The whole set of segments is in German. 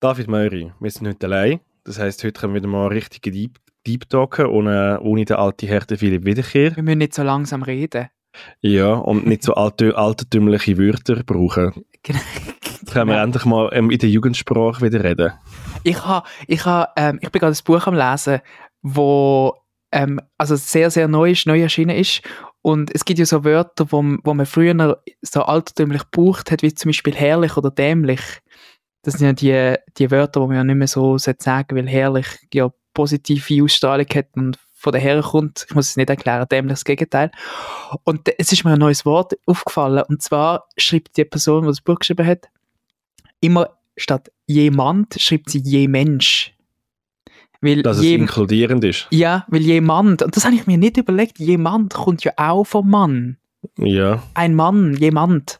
David Möri, wir sind heute allein. Das heisst, heute können wir wieder mal richtig Deep, Deep Talken, ohne, ohne den alten Härte Philipp Wiederkehr. Wir müssen nicht so langsam reden. Ja, und nicht so alte, altertümliche Wörter brauchen. Genau. Jetzt können wir endlich mal ähm, in der Jugendsprache wieder reden. Ich, ha, ich, ha, ähm, ich bin gerade ein Buch am Lesen, wo ähm, also sehr, sehr neu ist, neu erschienen ist. Und es gibt ja so Wörter, wo, wo man früher so altertümlich gebraucht hat, wie zum Beispiel herrlich oder dämlich. Das sind ja die, die Wörter, die man ja nicht mehr so sagen weil herrlich ja positive Ausstrahlung hat und von der herkommt. Ich muss es nicht erklären, dämlich das Gegenteil. Und es ist mir ein neues Wort aufgefallen. Und zwar schreibt die Person, die das Buch geschrieben hat, immer statt jemand schreibt sie je Mensch. Weil Dass je, es inkludierend ist. Ja, weil jemand, und das habe ich mir nicht überlegt, jemand kommt ja auch vom Mann. Ja. Ein Mann, jemand.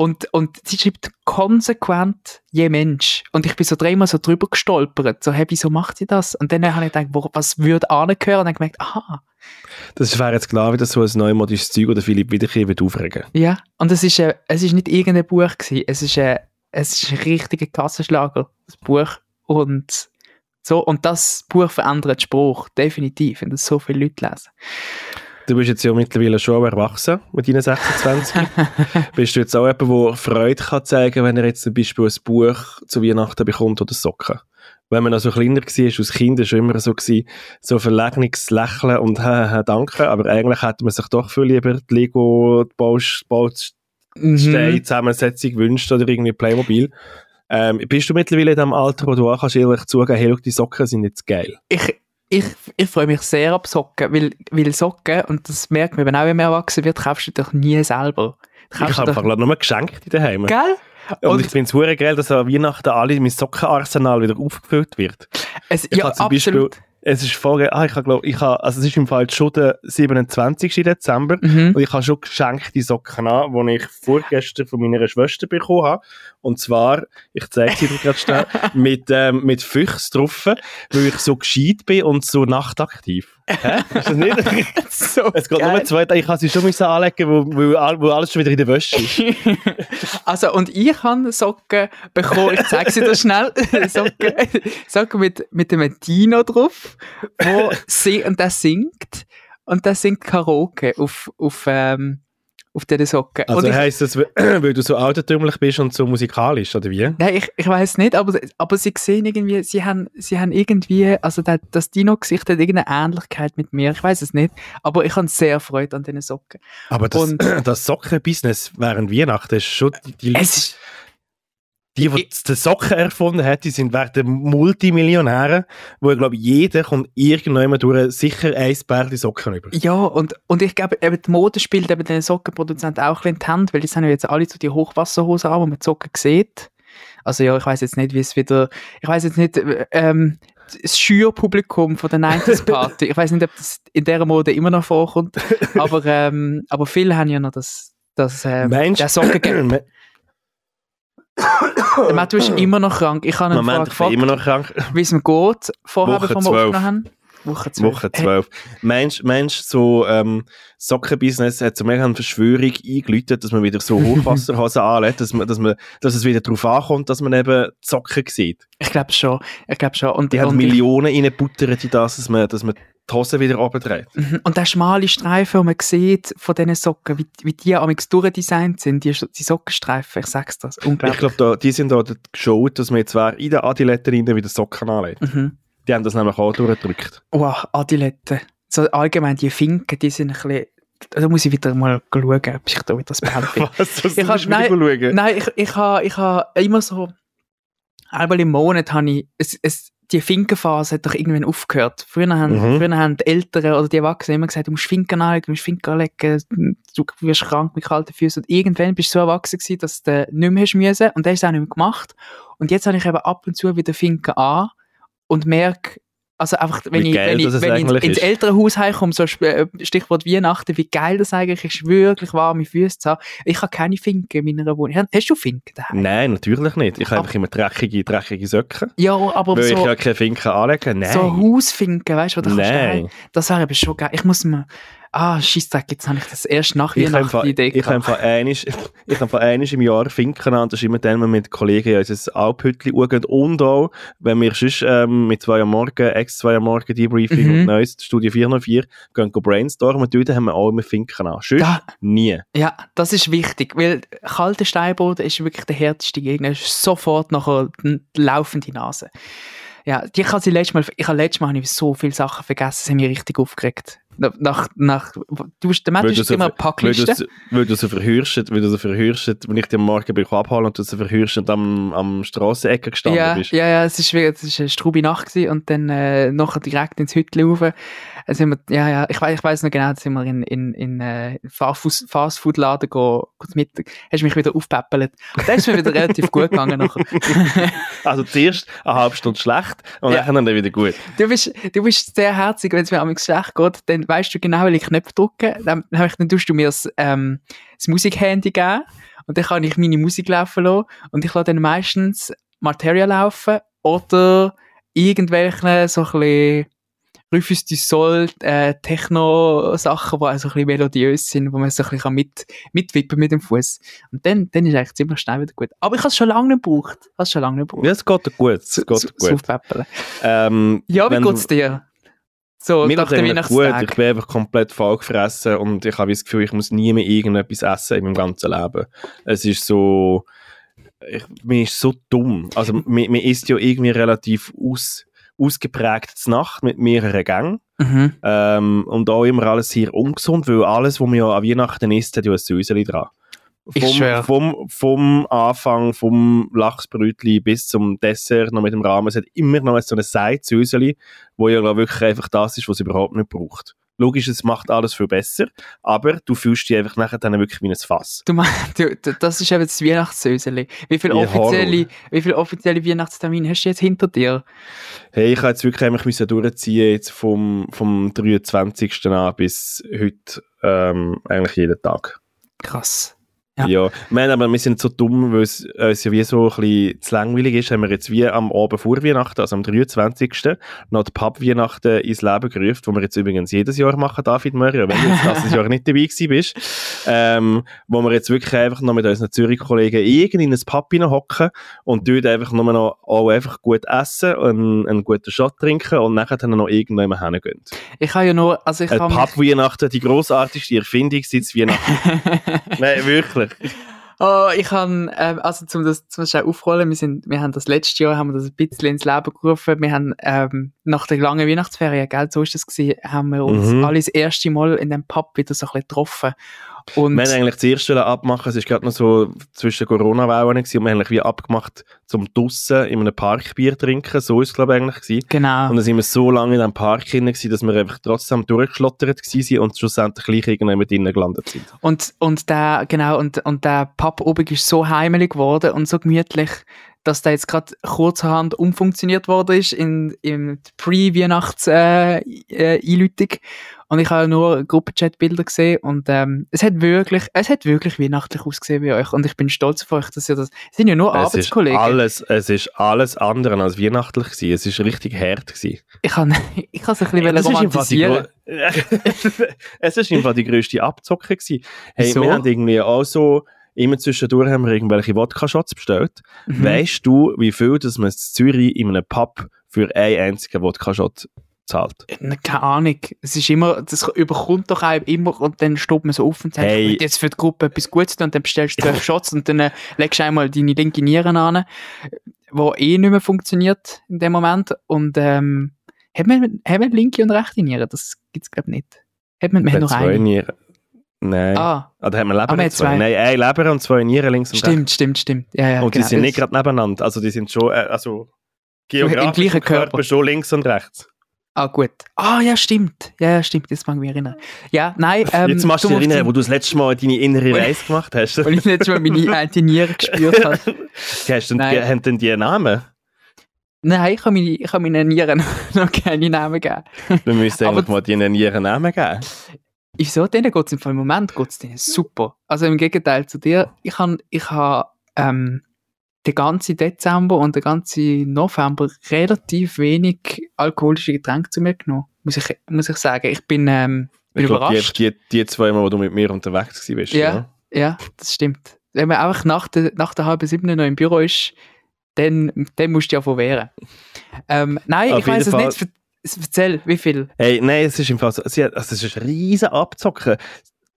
Und, und sie schreibt konsequent je Mensch. Und ich bin so dreimal so drüber gestolpert. So, hey, wieso macht sie das? Und dann habe ich gedacht, wo, was würde angehören? Und dann gemerkt, aha. Das wäre jetzt klar wieder so ein neumodisches Zeug, oder Philipp Wiederkehr wird aufregen. Ja, und es ist, äh, es ist nicht irgendein Buch gewesen. Es ist, äh, es ist ein richtiger Kassenschlager, das Buch. Und so, und das Buch verändert Spruch, definitiv, wenn das so viele Leute lesen. Du bist jetzt ja mittlerweile schon erwachsen mit deinen 26. bist du jetzt auch jemand, der Freude kann zeigen wenn er jetzt zum Beispiel ein Buch zu Weihnachten bekommt oder Socken? Wenn man noch so kleiner war, als Kind, war es immer so, gewesen, so verlegenes Lächeln und «Hä, danke», aber eigentlich hätte man sich doch viel lieber die Lego, die Bausteine, mhm. Zusammensetzung gewünscht oder irgendwie Playmobil. Ähm, bist du mittlerweile in dem Alter, wo du auch kannst ehrlich zugeben, hey, die Socken sind jetzt geil? Ich, ich, ich freue mich sehr ab Socken, weil, weil Socken, und das merkt man, wenn auch immer erwachsen wird, kaufst du dich nie selber. Ich habe einfach nur geschenkt in daheim. Gell? Und, und ich finde es geil, dass an Weihnachten alle mein Sockenarsenal wieder aufgefüllt wird. Es, ich ja, absolut. Beispiel, es ist voll, ah, ich glaube, ich habe, also es ist im Fall schon der 27. Dezember mhm. und ich habe schon geschenkte Socken an, die ich vorgestern von meiner Schwester bekommen habe. Und zwar, ich zeige sie dir gerade schnell, mit, ähm, mit Füchs drauf, weil ich so gescheit bin und so nachtaktiv. Hä? Ist das nicht? so es geht geil. nur zwei Tage, ich kann sie schon müssen anlegen, wo, wo, wo alles schon wieder in der Wäsche ist. also, und ich habe Socken bekommen, ich zeige sie dir schnell, Socken, Socken mit, mit einem Dino drauf, wo sie, und der singt, und der singt Karaoke auf, auf, ähm, auf diesen Socken. Also und heisst das, weil du so altertümlich bist und so musikalisch, oder wie? Nein, ich, ich weiß nicht, aber, aber sie sehen irgendwie, sie haben, sie haben irgendwie, also das, das Dino-Gesicht hat irgendeine Ähnlichkeit mit mir, ich weiß es nicht, aber ich habe sehr Freude an diesen Socken. Aber das, und, das Socken-Business während Weihnachten ist schon die, die ist, die, die die Socken erfunden hat, die sind werden Multimillionäre, wo ich glaube, jeder kommt irgendwann durch sicher ein Paar Socken über. Ja, und, und ich glaube, eben die Mode spielt eben den Sockenproduzenten auch ein bisschen in die Hand, weil die sind ja jetzt alle so die Hochwasserhosen an, wo man die Socken sieht. Also ja, ich weiß jetzt nicht, wie es wieder, ich weiß jetzt nicht, ähm, das Schürpublikum von der 90s Party, ich weiß nicht, ob das in dieser Mode immer noch vorkommt, aber, ähm, aber viele haben ja noch das, das ähm, Mensch, der Socken Der Matt, du bist immer noch krank. Ich habe ihn Moment, gefragt, immer noch krank. wie es mir geht, vorher, bevor wir aufgenommen haben. Woche 12. Woche 12. Hey. Mensch, Mensch, so ähm, Sockenbusiness hat so mega eine Verschwörung eingeläutet, dass man wieder so Hochwasserhosen anlegt, dass, man, dass, man, dass es wieder darauf ankommt, dass man eben die Socken sieht. Ich glaube schon. Ich glaube schon. Und, die haben Millionen reingebuttert in das, dass man, dass man die Hose wieder abdreht. Mhm. Und der schmale Streifen, den man sieht von diesen Socken, wie, wie die amix durchdesignt sind, die, die Sockenstreifen, ich sag's das, unglaublich. Ich glaube, die sind da geschaut, dass man jetzt in den Adiletten wieder Socken anlegt. Mhm. Die haben das nämlich auch durchgedrückt. Oh, Adiletten. So allgemein, die Finken, die sind ein bisschen da muss ich wieder mal schauen, ob ich da wieder das bin. Was, ich hab, nein, schauen? nein, ich, ich habe ich ha immer so, einmal im Monat habe ich, es, es, die Finkenphase hat doch irgendwann aufgehört. Früher haben, mhm. früher haben die Älteren oder die Erwachsenen immer gesagt, du musst Finken anlegen, du musst Finken anlegen, du wirst krank mit kalten Füßen. Und irgendwann bist du so erwachsen gewesen, dass du nicht mehr hast müssen. Und das ist auch nicht mehr gemacht. Und jetzt habe ich eben ab und zu wieder Finken an und merke, also einfach, wenn ich, wenn ich, wenn ich ins ältere Haus heimkomme, so äh, Stichwort Weihnachten, wie geil das eigentlich ist, wirklich warme Füße zu haben. Ich habe keine Finken in meiner Wohnung. Hast du Finken daheim? Nein, natürlich nicht. Ich habe einfach immer dreckige, dreckige Socken. Ja, aber weil so... ich ja keine Finken anlegen Nein. So Hausfinken, weißt du, Nein. Das wäre aber schon geil. Ich muss mir... ah, Scheissdreck, jetzt habe ich das erst nach Ich Weihnachten die Idee ich habe gehabt. einfach einisch- ich habe einisch im Jahr Finken an, das ist immer dann, wenn wir mit Kollegen in unser Alphütli schauen und auch, wenn wir sonst ähm, mit zwei am Morgen, ex zwei am Morgen Debriefing Mhm. und neues Studio 404 gehen go brainstormen, dort haben wir auch immer Finken an. Sonst Da- nie. Ja, das ist wichtig, weil kalter Steinboden ist wirklich der härteste Gegner. Ist sofort nachher laufende Nase. Ja, die kann sie letztes Mal, ich habe letztes Mal habe ich so viele Sachen vergessen, sie haben mich richtig aufgeregt. Nach, nach, du, der Mensch ist immer Packliste. Weil du, so verhürst, weil du so verhürst, wenn ich am Morgen bin abholen und du so verhürst und am, am Strassenecke gestanden Ja, bist. ja, ja, es ist eine strube Nacht gewesen und dann äh, nachher direkt ins Hütchen rauf. Äh, Sind wir, ja, ja, ich weiß, ich weiß noch genau, da sind wir in, in, in äh, Fastfood- Fastfood-Laden go, kurz mit, hast mich wieder aufpäppelt. Und dann ist mir wieder relativ gut gegangen nachher. Also zuerst eine halbe Stunde schlecht und Ja. dann wieder gut. Du bist, du bist sehr herzig, wenn es mir am schlecht geht, dann weißt du genau, welche Knöpfe drücken. Dann, dann, dann tust du mir das, ähm, das Musikhandy geben und dann kann ich meine Musik laufen lassen und ich lasse dann meistens Materia laufen oder irgendwelche so ein bisschen Rufus du Sol, äh, Techno-Sachen, die also ein bisschen melodiös sind, wo man so ein bisschen mit, mitwippen mit dem Fuß. Und dann, dann ist eigentlich ziemlich schnell wieder gut. Aber ich habe es schon lange nicht gebraucht. Ich habe es schon lange nicht gebraucht. Ja, es geht gut. Es So- geht so- so gut. Ähm, Ja, wie du- geht's dir? So, Mir nach dem eigentlich gut. Weihnachtstag. Ich bin einfach komplett vollgefressen und ich habe das Gefühl, ich muss nie mehr irgendetwas essen in meinem ganzen Leben. Es ist so, ich, mir ist so dumm. Also, man, man isst ja irgendwie relativ aus, ausgeprägt zur Nacht mit mehreren Gängen. Mhm. Ähm, und auch immer alles sehr ungesund, weil alles, was man ja an Weihnachten isst, hat ja ein Säuseli dran. Ich Vom, schwör. vom, vom Anfang, vom Lachsbrötli bis zum Dessert noch mit dem Rahmen, es hat immer noch so ein Seizsäuseli, wo ja glaub, wirklich einfach das ist, was es überhaupt nicht braucht. Logisch, es macht alles viel besser, aber du fühlst dich einfach nachher dann wirklich wie ein Fass. Du meinst, du, das ist eben das Weihnachtssöseli. Wie viele Ja, offizielle, wie viele offizielle Weihnachtstermine hast du jetzt hinter dir? Hey, ich habe jetzt wirklich einfach müssen durchziehen, jetzt vom, vom 23. an bis heute, ähm, eigentlich jeden Tag. Krass. Ja. Haben aber, wir sind so dumm, weil es uns ja wie so ein bisschen zu langweilig ist, haben wir jetzt wie am Abend vor Weihnachten, also am 23. noch die Pub-Weihnachten ins Leben gerufen, wo wir jetzt übrigens jedes Jahr machen, David Möri, wenn du jetzt das Jahr nicht dabei gewesen bist, ähm, wo wir jetzt wirklich einfach noch mit unseren Zürich-Kollegen irgendwie in ein Pub hocken und dort einfach nur noch auch einfach gut essen, einen, einen guten Shot trinken und nachher dann noch irgendwann hingehen. Ich habe ja nur, also ich habe Pub-Weihnachten, die grossartigste Erfindung seit Weihnachten. Nein, wirklich. Oh, ich habe, ähm, also zum das zum schnell aufrollen, wir sind, wir haben das letzte Jahr, haben wir das ein bisschen ins Leben gerufen, wir haben, ähm, nach der langen Weihnachtsferien, gell, so ist das gewesen, haben wir uns Mhm. alle das erste Mal in dem Pub wieder so ein bisschen getroffen. Und, Wir haben eigentlich zuerst abmachen, es war gerade noch so zwischen Corona-Wellen und wir haben eigentlich wie abgemacht, zum draussen in einem Park Bier trinken, so ist es glaube ich eigentlich gewesen. genau. Und dann sind wir so lange in diesem Park drin gewesen, dass wir einfach trotzdem durchgeschlottert sind und schlussendlich gleich irgendwann drinnen gelandet sind. Und, und der, genau, und, und der Pub oben ist so heimelig geworden und so gemütlich, dass der jetzt gerade kurzerhand umfunktioniert worden ist in, in Pre-Weihnachts-Einleutung. Äh, Einleitung. Und ich habe nur Gruppenchat-Bilder gesehen und ähm, es hat wirklich, es hat wirklich weihnachtlich ausgesehen bei euch und ich bin stolz auf euch, dass ihr das, es sind ja nur Es ist, Arbeitskollegen. alles, es ist alles andere als weihnachtlich gewesen. Es ist richtig hart gewesen. Ich kann, ich kann es ein bisschen ist die romantisieren. es ist im Fall die grösste Abzocke gewesen. Hey, Wieso? wir haben irgendwie auch so, immer zwischendurch haben wir irgendwelche Wodka-Shots bestellt. Mhm. Weißt du, wie viel dass man in Zürich in einem Pub für einen einzigen Wodka-Shot zahlt? Keine Ahnung. Es ist immer, das überkommt doch einem immer und dann steht man so auf und sagt, Hey. jetzt für die Gruppe etwas Gutes tun und dann bestellst du zwölf Shots und dann äh, legst du einmal deine linke Nieren an, wo eh nicht mehr funktioniert in dem Moment und ähm, hat man, hat man linke und rechte Nieren? Das gibt's glaube ich nicht. Hat man, man hat nur zwei eine. Nieren. Nein. Ah. Ah, da haben wir Leber Ah, und zwei. zwei. Nein, ein Leber und zwei Nieren links und rechts. stimmt, stimmt, stimmt. Ja, ja, Und die genau. sind nicht gerade nebeneinander. Also die sind schon, äh, also geografisch gleichen im Körper Körper. schon links und rechts. Ah, gut. Ah, ja, stimmt. Ja, ja, stimmt. Jetzt mag ich mich erinnern. Ja, nein. Ähm, Jetzt machst du dich erinnern, wo du das letzte Mal deine innere Reise gemacht hast. Weil ich nicht schon meine alte Niere gespürt habe. hast du, Nein. haben denn die einen Namen? Nein, ich habe meine, ich habe meinen Nieren noch keine Namen gegeben. Du müsstest eigentlich mal deinen Nieren Namen geben. Wieso? Denen geht es im Moment geht's denen super. Also im Gegenteil zu dir. Ich habe ich hab, ähm, den ganzen Dezember und den ganzen November relativ wenig alkoholische Getränke zu mir genommen. Muss ich, muss ich sagen. Ich bin, ähm, Bin Ich glaube, die, überrascht. die, die zwei Mal, wo du mit mir unterwegs warst, Ja. Ja, das stimmt. Wenn man einfach nach der, nach der halben sieben noch im Büro ist, dann, dann musst du ja von wehren. Ähm, nein, Auf ich weiß es jeden nicht. Erzähl, wie viel? Hey, nein, es ist im Fall so, sie hat, also es ist ein riesen Abzocken.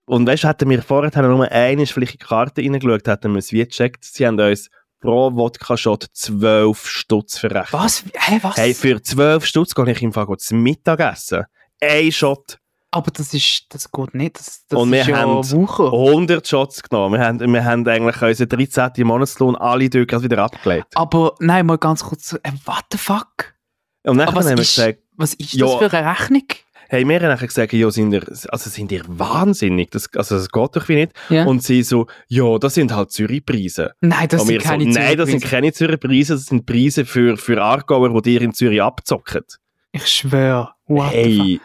Und weißt du, hätten wir vorher nur eine vielleicht in die Karte reingeschaut, hätten wir es wie gecheckt. Sie haben uns pro Wodka-Shot 12 Stutz verrechnet. Was? Hä, was? Hey, für 12 Stutz gehe ich im Fall zum Mittagessen. Ein Shot. Aber das ist, das geht nicht. Das, das Und wir ist ja haben Wucher. 100 Shots genommen. Wir haben, wir haben eigentlich unseren 13. Monatslohn alle Döckers wieder abgelegt. Aber nein, mal ganz kurz. Äh, what the fuck? Und dann haben was wir gesagt, was ist Ja. das für eine Rechnung? Hey, wir haben nachher gesagt, ja, sind ihr, also sind ihr wahnsinnig? Das, also das geht doch wie nicht. Ja. Und sie so, ja, das sind halt Zürich-Preise. nein, das Und sind wir so, keine nein, das sind Zürich-Preise. keine Zürich-Preise, das sind Preise für, für Aargauer, die ihr in Zürich abzocken. Ich schwöre. What? Hey,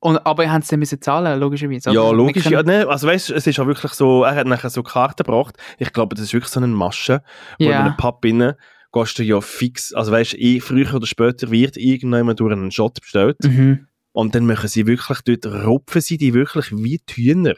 Und, aber ihr habt es dann müssen zahlen, logischerweise. ja, logisch. Ja, ne, also weißt es ist auch wirklich so, er hat nachher so Karten gebracht. Ich glaube, das ist wirklich so eine Masche, wo Ja. in einem Pub innen gehst du ja fix, also weißt du, früher oder später wird irgendjemand durch einen Shot bestellt. Mhm. Und dann machen sie wirklich dort, rupfen sie die wirklich wie die Hühner.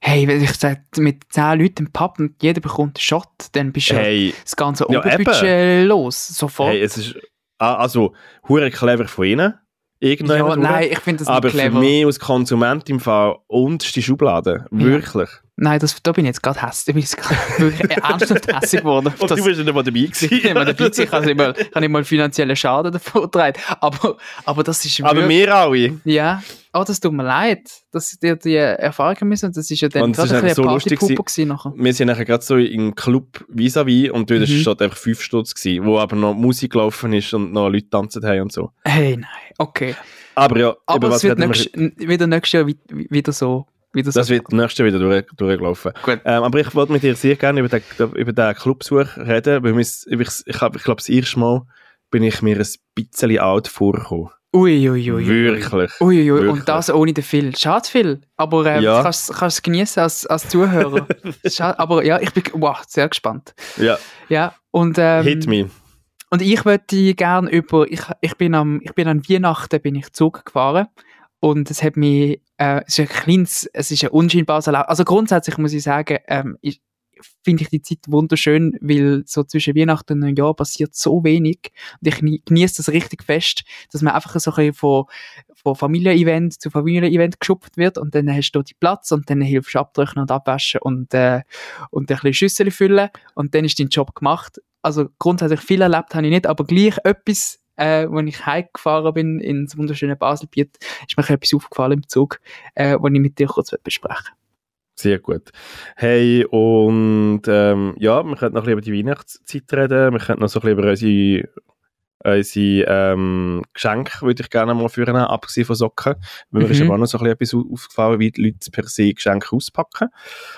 Hey, wenn ich sage, mit 10 Leuten im Pub und jeder bekommt einen Shot, dann bist du ja Hey, das ganze Ja, Oberbudget los. Sofort. hey, es ist, ah, also, hure clever von ihnen. ja, Irgendjemand. nein, ich finde das aber nicht clever. für mich als Konsument im Fall unterste Schublade. Wirklich. Nein, das, da bin ich jetzt gerade hässlich. Da bin ich jetzt wirklich ernsthaft hässlich geworden. Und Das- du bist nicht mal dabei ich bin immer dabei gewesen. ich habe immer, ich habe immer einen finanziellen Schaden davon getragen. Aber, aber das ist Aber wirklich... wir alle. Ja, oh, das tut mir leid, dass ich dir die Erfahrung müssen. Das ist ja dann Und gerade ein bisschen so lustig gewesen nachher. Wir sind nachher gerade so im Club vis-à-vis und dort Mhm. ist einfach 5 Stutz gewesen, wo aber noch Musik gelaufen ist und noch Leute tanzen haben und so. Hey, nein, okay. Aber ja, Aber was es wird nächst, wieder nächstes Jahr wi- wieder so. Wieder so. Das wird nächstes Jahr wieder durch, durchgelaufen. Gut. Ähm, aber ich wollte mit dir sehr gerne über den, über den Clubbesuch reden, weil ich, ich, ich, ich glaube, das erste Mal bin ich mir ein bisschen alt vorgekommen. Ui, ui. Wirklich. Ui, ui. Und das ohne den Phil. Schade, Phil. Aber ähm, Ja. du kannst kannst es genießen als, als Zuhörer. Schade, aber ja, ich bin wow, sehr gespannt. Ja, Ja, und, ähm, hit me. und ich würde gerne über, ich, ich, bin am, ich bin an Weihnachten bin ich Zug gefahren und es hat mich, äh, es ist ein kleines, es ist ein unscheinbares Erlebnis. Also grundsätzlich muss ich sagen, ähm, ich, finde ich die Zeit wunderschön, weil so zwischen Weihnachten und Neujahr passiert so wenig und ich nie- genieße das richtig fest, dass man einfach so ein bisschen von, von Familienevent zu Familienevent geschupft wird und dann hast du die Platz und dann hilfst du abtrocknen und abwaschen und, äh, und ein bisschen Schüssel füllen und dann ist dein Job gemacht. Also grundsätzlich viel erlebt habe ich nicht, aber gleich etwas, äh, als ich heimgefahren bin ins wunderschöne Baselbiet, ist mir etwas aufgefallen im Zug, äh, was ich mit dir kurz besprechen Sehr gut. Hey, und ähm, ja, wir könnten noch ein bisschen über die Weihnachtszeit reden. Wir könnten noch so ein bisschen über unsere, unsere ähm, Geschenke, würde ich gerne mal führen, abgesehen von Socken. Weil mir ist Mhm. aber auch noch so ein bisschen etwas au- aufgefallen, wie die Leute per se Geschenke auspacken.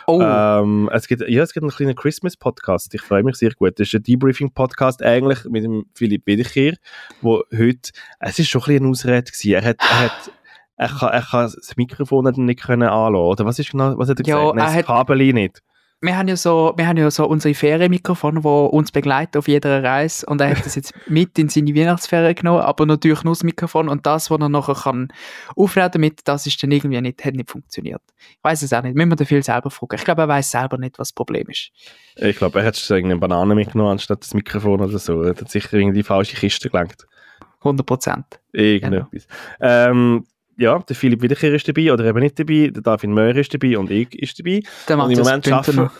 Oh, Ähm, es gibt, ja, es gibt einen kleinen Christmas-Podcast. Ich freue mich sehr gut. Das ist ein Debriefing-Podcast eigentlich mit dem Philipp Wiederkehr, wo heute, es ist schon ein bisschen eine Ausrede gewesen. Er hat, er hat, er kann, er kann das Mikrofon nicht können anlassen, oder was ist genau, was hat er Ja, gesagt? Nein, er das hat- Kabel nicht. Wir haben ja so, wir haben ja so unsere Ferienmikrofone, die uns begleiten auf jeder Reise und er hat das jetzt mit in seine Weihnachtsferien genommen, aber natürlich nur das Mikrofon und das, was er nachher kann aufnehmen damit, das ist dann irgendwie nicht, hat nicht funktioniert. Ich weiß es auch nicht, müssen wir den viel selber fragen. Ich glaube, er weiß selber nicht, was das Problem ist. Ich glaube, er hat schon irgendeine Banane mitgenommen anstatt das Mikrofon oder so. Er hat sicher irgendwie die falsche Kiste gelenkt. 100 Prozent. Irgendetwas. Ähm, ja, der Philipp Wiederkehr ist dabei oder eben nicht dabei, der David Möhr ist dabei und ich ist dabei. Der Und im Moment schaffen, noch.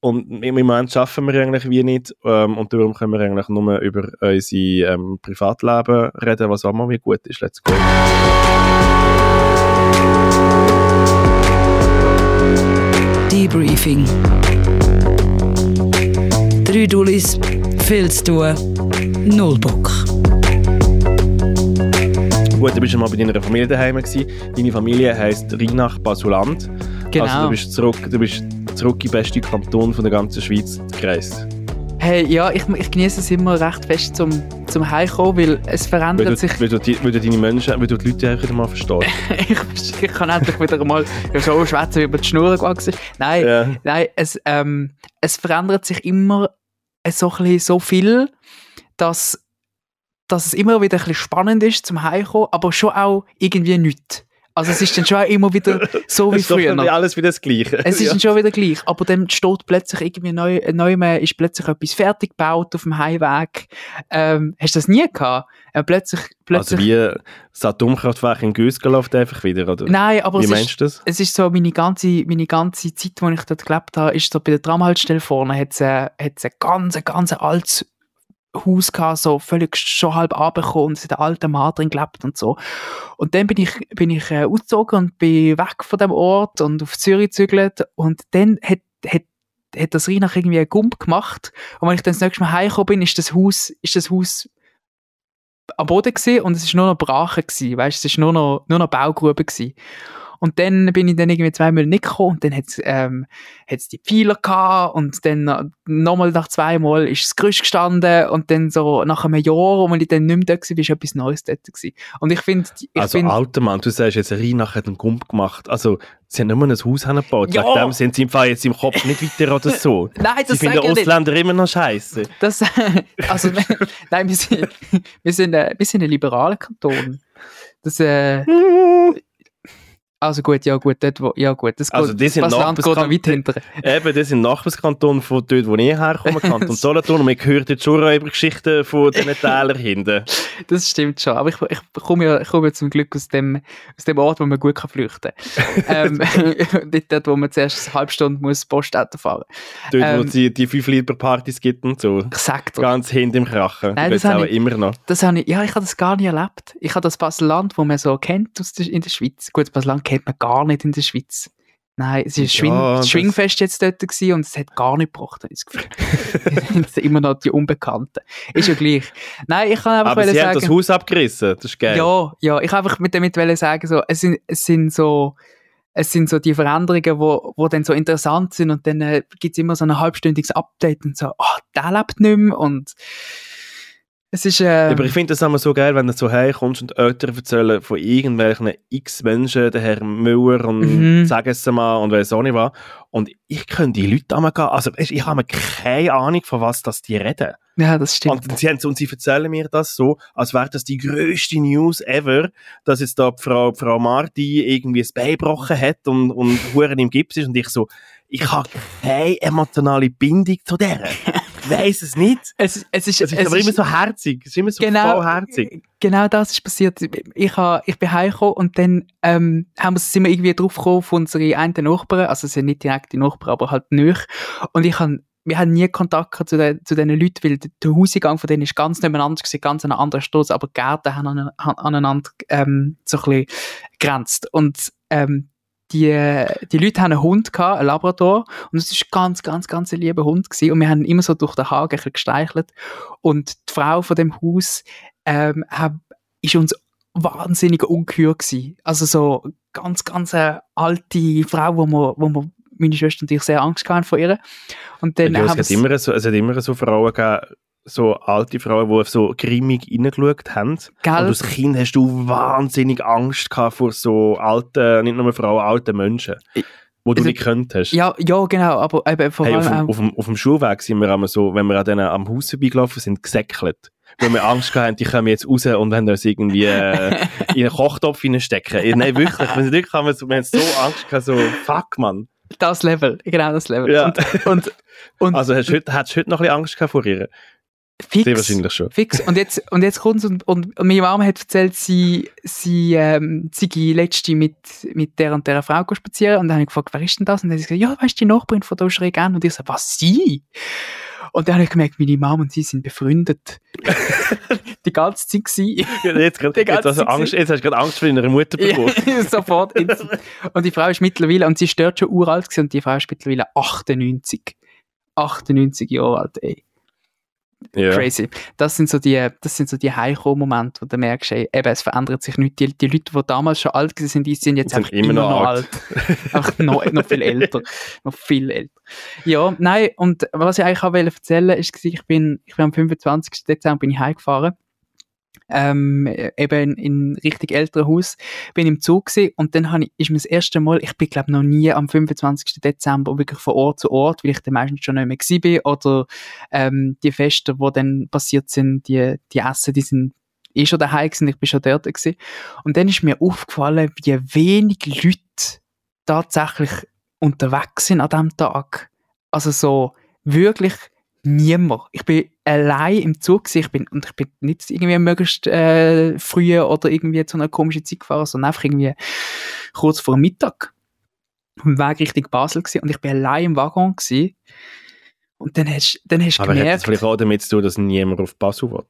und im Moment schaffen wir eigentlich wie nicht ähm, und darum können wir eigentlich nur über unser ähm, Privatleben reden, was auch mal wie gut ist. Let's go. Debriefing. Drei Dullis, viel zu tun, null Bock. Gut, du bist mal bei deiner Familie daheim gewesen. Deine Familie heisst Rheinach Basuland. Genau. Also du bist zurück, du bist zurück den besten Kanton von der ganzen Schweiz gereist. Hey, ja, ich, ich genieße es immer recht fest zum, zum Heimkommen, weil es Weil verändert du, sich weil, du, die- weil du deine Menschen, weil du die Leute einfach wieder mal verstehst. ich, ich kann endlich wieder mal so schwätzen, wie über die Schnur gewachsen ist. Nein, ja. nein es, ähm, es verändert sich immer so, bisschen so viel, dass, dass es immer wieder ein bisschen spannend ist zum Heimkommen, aber schon auch irgendwie nichts. Also es ist dann schon auch immer wieder so wie ist doch früher. nicht alles wieder das Gleiche. Es ist Ja. dann schon wieder gleich, aber dann steht plötzlich irgendwie neu, neu mehr, ist plötzlich etwas fertig gebaut auf dem Heimweg. Ähm, hast du das nie gehabt? Äh, plötzlich, Also plötzlich. wie das Atomkraftwerk in Gösgen läuft einfach wieder, oder? Nein, aber wie es meinst ist, das? es ist so, meine ganze, meine ganze Zeit, wo ich dort gelebt habe, ist so bei der Tramhaltestelle vorne, hat es äh, ein ganz, ganz altes Haus gehabt, so völlig schon halb abgekommen und es hat ein alter Mann drin gelebt und so. Und dann bin ich, bin ich äh, ausgezogen und bin weg von dem Ort und auf Zürich gezügelt und dann hat, hat hat das Rheinach irgendwie einen Gump gemacht und wenn ich dann das nächste Mal heimgekommen bin, ist das Haus, ist das Haus am Boden gewesen und es ist nur noch Brache gewesen, weißt, es ist nur noch, nur noch Baugrube gewesen. Und dann bin ich dann irgendwie zwei Monate nicht gekommen und dann hat es ähm, hat's die Pfeiler gehabt und dann nochmal nach zwei Mal ist das Gerüst gestanden und dann so nach einem Jahr, wo ich dann nicht mehr da war, ist etwas Neues dort gewesen. Und ich finde, ich Also find, alter Mann, du sagst jetzt, Rheinach hat einen Gump gemacht. Also sie haben nur ein Haus hingebaut. Ja. Wegen dem sind sie im Fall jetzt im Kopf nicht weiter oder so. nein, Sie das finden ich nicht. Ausländer immer noch scheiße. Das, also, nein, wir sind, wir sind, äh, wir sind ein liberaler Kanton. Das, äh, also gut, ja gut, dort, wo, ja gut, das geht, Also sind das geht noch weit Nachbarskanton- hinter. Eben, das sind Nachbarskantone von dort, wo ich herkomme, Kanton Solothurn. Und man hört jetzt schon über Geschichten von diesen Tälern hinten. Das stimmt schon, aber ich, ich komme ja, ich komme ja zum Glück aus dem, aus dem Ort, wo man gut kann flüchten kann. ähm, dort, wo man zuerst eine halbe Stunde muss Postauto fahren Dort, wo Ähm. es die, die 5 Liter Partys gibt und so. Dir, Ganz hinten im Krachen. Nein, das das habe ich- immer noch. das habe ich, ja, ich habe das gar nicht erlebt. Ich habe das Basel-Land, wo man so kennt aus der, in der Schweiz. Gut, das Basel-Land kennt man gar nicht in der Schweiz. Nein, es war Ja, Schwing, das- Schwingfest jetzt dort gewesen und es hat gar nicht gebracht, habe ich das Gefühl. Es sind immer noch die Unbekannten. Ist ja gleich. Nein, ich kann einfach Aber sie sagen... das Haus abgerissen. Das ist geil. Ja, ja, ich einfach mit damit sagen, so, es sind, es sind so, es sind so die Veränderungen, wo, wo dann so interessant sind und dann äh, gibt's immer so ein halbstündiges Update und so, oh, der lebt nicht mehr und es ist, äh, Aber ich finde das immer so geil, wenn du so heimkommst und Eltern erzählen von irgendwelchen x Menschen, der Herr Müller und Mhm. sagen es mal und weiss auch nicht was. Und ich könnte die Leute einmal gehen, also ich habe keine Ahnung, von was das die reden. ja, das stimmt. Und sie, haben, und sie erzählen mir das so, als wäre das die grösste News ever, dass jetzt da die Frau, die Frau Marti irgendwie das Bein gebrochen hat und, und Huren im Gips ist und ich so, ich habe keine emotionale Bindung zu der. Ich weiss es nicht. Es, es ist, Es ist es aber ist immer so herzig. Es ist immer so Genau. voll herzig. genau das ist passiert. Ich, ha, ich bin heimgekommen und dann ähm, haben wir, sind wir irgendwie drauf gekommen von unseren einen Nachbarn, also es sind nicht direkt die Nachbarn, aber halt nicht. Und ich han, wir haben nie Kontakt zu, den, zu diesen Leuten, weil der- Hauseingang von denen ist ganz nebeneinander gewesen, ganz an einer anderen Straße, aber die Gärten haben an, an, aneinander ähm, so ein bisschen gegrenzt. Und ähm, die, die Leute haben einen Hund gehabt, einen Labrador, und es ist ganz, ganz, ganz ein lieber Hund gewesen. Und wir haben ihn immer so durch den Hagen gestreichelt. Und die Frau von dem Haus ähm, hab, ist uns wahnsinnig ungeheuer gewesen. Also so ganz, ganz eine alte Frau, wo wir, wo wir meine Schwester und ich sehr Angst hatten vor ihr. Und dann ja, es, hat immer so, es hat immer so Frauen gegeben, so alte Frauen, die so grimmig reingeschaut haben. Und Gell? als Kind hast du wahnsinnig Angst gehabt vor so alten, nicht nur Frauen, alten Menschen, Ich- wo du also- nicht könntest. ja, ja, genau, aber eben vor Hey, auf, allem dem, auch, auf, dem, auf dem Schulweg sind wir immer so, wenn wir an denen am Haus vorbeigelaufen sind, gesäckelt. Weil wir Angst hatten, die kommen jetzt raus und haben uns irgendwie äh, in einen Kochtopf reinstecken. Nein, wirklich. Wir, sind wirklich haben wir, so, wir haben so Angst gehabt, so, fuck, man. das Level, genau das Level. Ja. Und, und, und Also hast du heute, hättest du heute noch ein bisschen Angst gehabt vor ihr? Fix, Sehr wahrscheinlich schon. Fix. Und jetzt, und jetzt kommt's und, und, und meine Mama hat erzählt, sie, sie, ähm, sie gehe letzte mit, mit der und der Frau spazieren. Und dann habe ich gefragt, wer ist denn das? Und dann hat sie gesagt, ja, weißt du, die Nachbarin von da schräg an. Und ich so, was, sie? Und dann habe ich gemerkt, meine Mama und sie sind befreundet. die ganze Zeit sie. Ja, Jetzt, grad, Die jetzt, ganze also Zeit Angst, jetzt hast du gerade Angst vor deiner Mutter bekommen. Ja, sofort. Und die Frau ist mittlerweile, und sie ist dort schon uralt gewesen, und die Frau ist mittlerweile 98. 98 Jahre alt, ey. Ja. Crazy. Das sind so die, das sind so die Heimkommen-Momente, wo du merkst, ey, eben, es verändert sich nicht. Die, die Leute, die damals schon alt gewesen sind, die sind jetzt Sind einfach immer, noch alt. einfach noch, noch viel älter. noch viel älter. Ja, nein, und was ich eigentlich auch wollte erzählen, ist, gewesen, ich bin, ich bin am 25. Dezember bin ich heimgefahren. Ähm, eben in, in richtig älteren Haus bin im Zug gewesen, und dann ich, ist mir das erste Mal, ich bin glaube noch nie am 25. Dezember wirklich von Ort zu Ort, weil ich dann meistens schon nicht mehr bin, oder ähm, die Feste, die dann passiert sind, die, die Essen, die sind eh schon daheim gewesen, ich bin schon dort gewesen. Und dann ist mir aufgefallen, wie wenig Leute tatsächlich unterwegs sind an diesem Tag. Also so wirklich niemand. Ich bin allein im Zug gewesen. ich bin, und ich bin nicht irgendwie möglichst äh, früh oder irgendwie zu einer komischen Zeit gefahren, sondern einfach irgendwie kurz vor Mittag. Im Weg Richtung Basel gewesen. und ich bin allein im Waggon gewesen. Und dann hast, dann hast du Aber hat das gemerkt, vielleicht auch damit zu tun, dass niemand auf Basel will?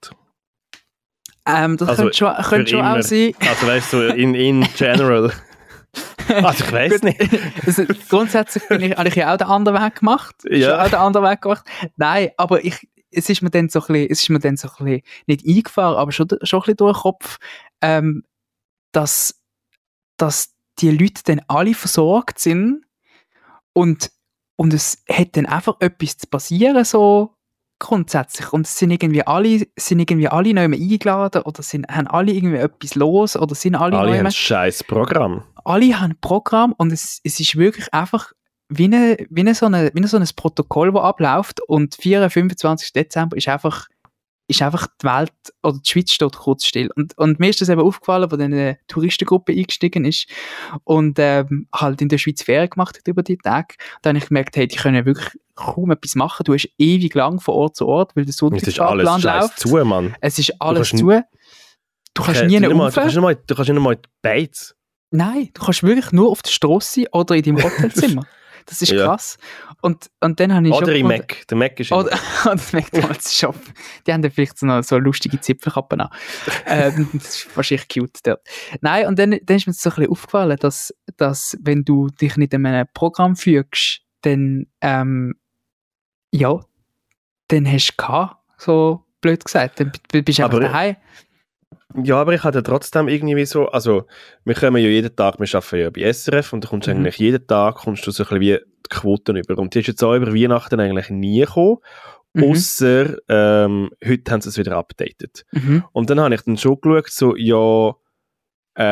ähm, das also könnte schon, könnte schon auch sein. Also weißt du, in, in general. also ich weiß nicht. Also, grundsätzlich bin ich, habe ich ja auch den anderen Weg gemacht. Ja. Auch den anderen Weg gemacht. Nein, aber ich, es ist mir dann so ein bisschen, es ist mir dann so ein bisschen, nicht eingefahren, aber schon, schon ein bisschen durch den Kopf, ähm, dass, dass die Leute dann alle versorgt sind und, und es hat dann einfach etwas zu passieren, so grundsätzlich. Und es sind irgendwie alle, sind irgendwie alle neu eingeladen oder sind, haben alle irgendwie etwas los oder sind alle, Alle haben ein scheiß Programm. Alle haben ein Programm und es, es ist wirklich einfach wie, eine, wie, eine so eine, wie eine so ein Protokoll, das abläuft und 4. 25. Dezember ist einfach, ist einfach die Welt oder die Schweiz steht kurz still. Und, und mir ist das eben aufgefallen, wo dann eine Touristengruppe eingestiegen ist und ähm, halt in der Schweiz Ferien gemacht hat über die Tage. Da habe ich gemerkt, hey, die können wirklich kaum etwas machen. Du hast ewig lang von Ort zu Ort, weil der Und es ist alles Sonntagsfahrplan läuft. zu, Mann. Es ist alles kannst zu. Du kannst nie du, rauf. du kannst nicht mal, du kannst nicht mal die Beiz. Nein, du kannst wirklich nur auf der Straße oder in deinem Hotelzimmer. Das ist Ja. krass. Und, und dann habe ich Oder im Mac. Der Mac ist Oder, oder McDonalds Shop. Die haben dann vielleicht so, noch so lustige Zipfelkappen an. ähm, das ist wahrscheinlich cute dort. Nein, und dann, dann ist mir so ein bisschen aufgefallen, dass, dass wenn du dich nicht in einem Programm fügst, dann, ähm, ja, dann hast du gehabt, so blöd gesagt. Dann bist du einfach Aber- daheim. Ja, aber ich hatte trotzdem irgendwie so, also wir kommen ja jeden Tag, wir arbeiten ja bei SRF und da kommst du Mhm. eigentlich jeden Tag kommst du so ein bisschen wie die Quoten über. Und die ist jetzt auch über Weihnachten eigentlich nie gekommen, Mhm. ausser ähm, heute haben sie es wieder updated. Mhm. Und dann habe ich dann schon geschaut, so, ja,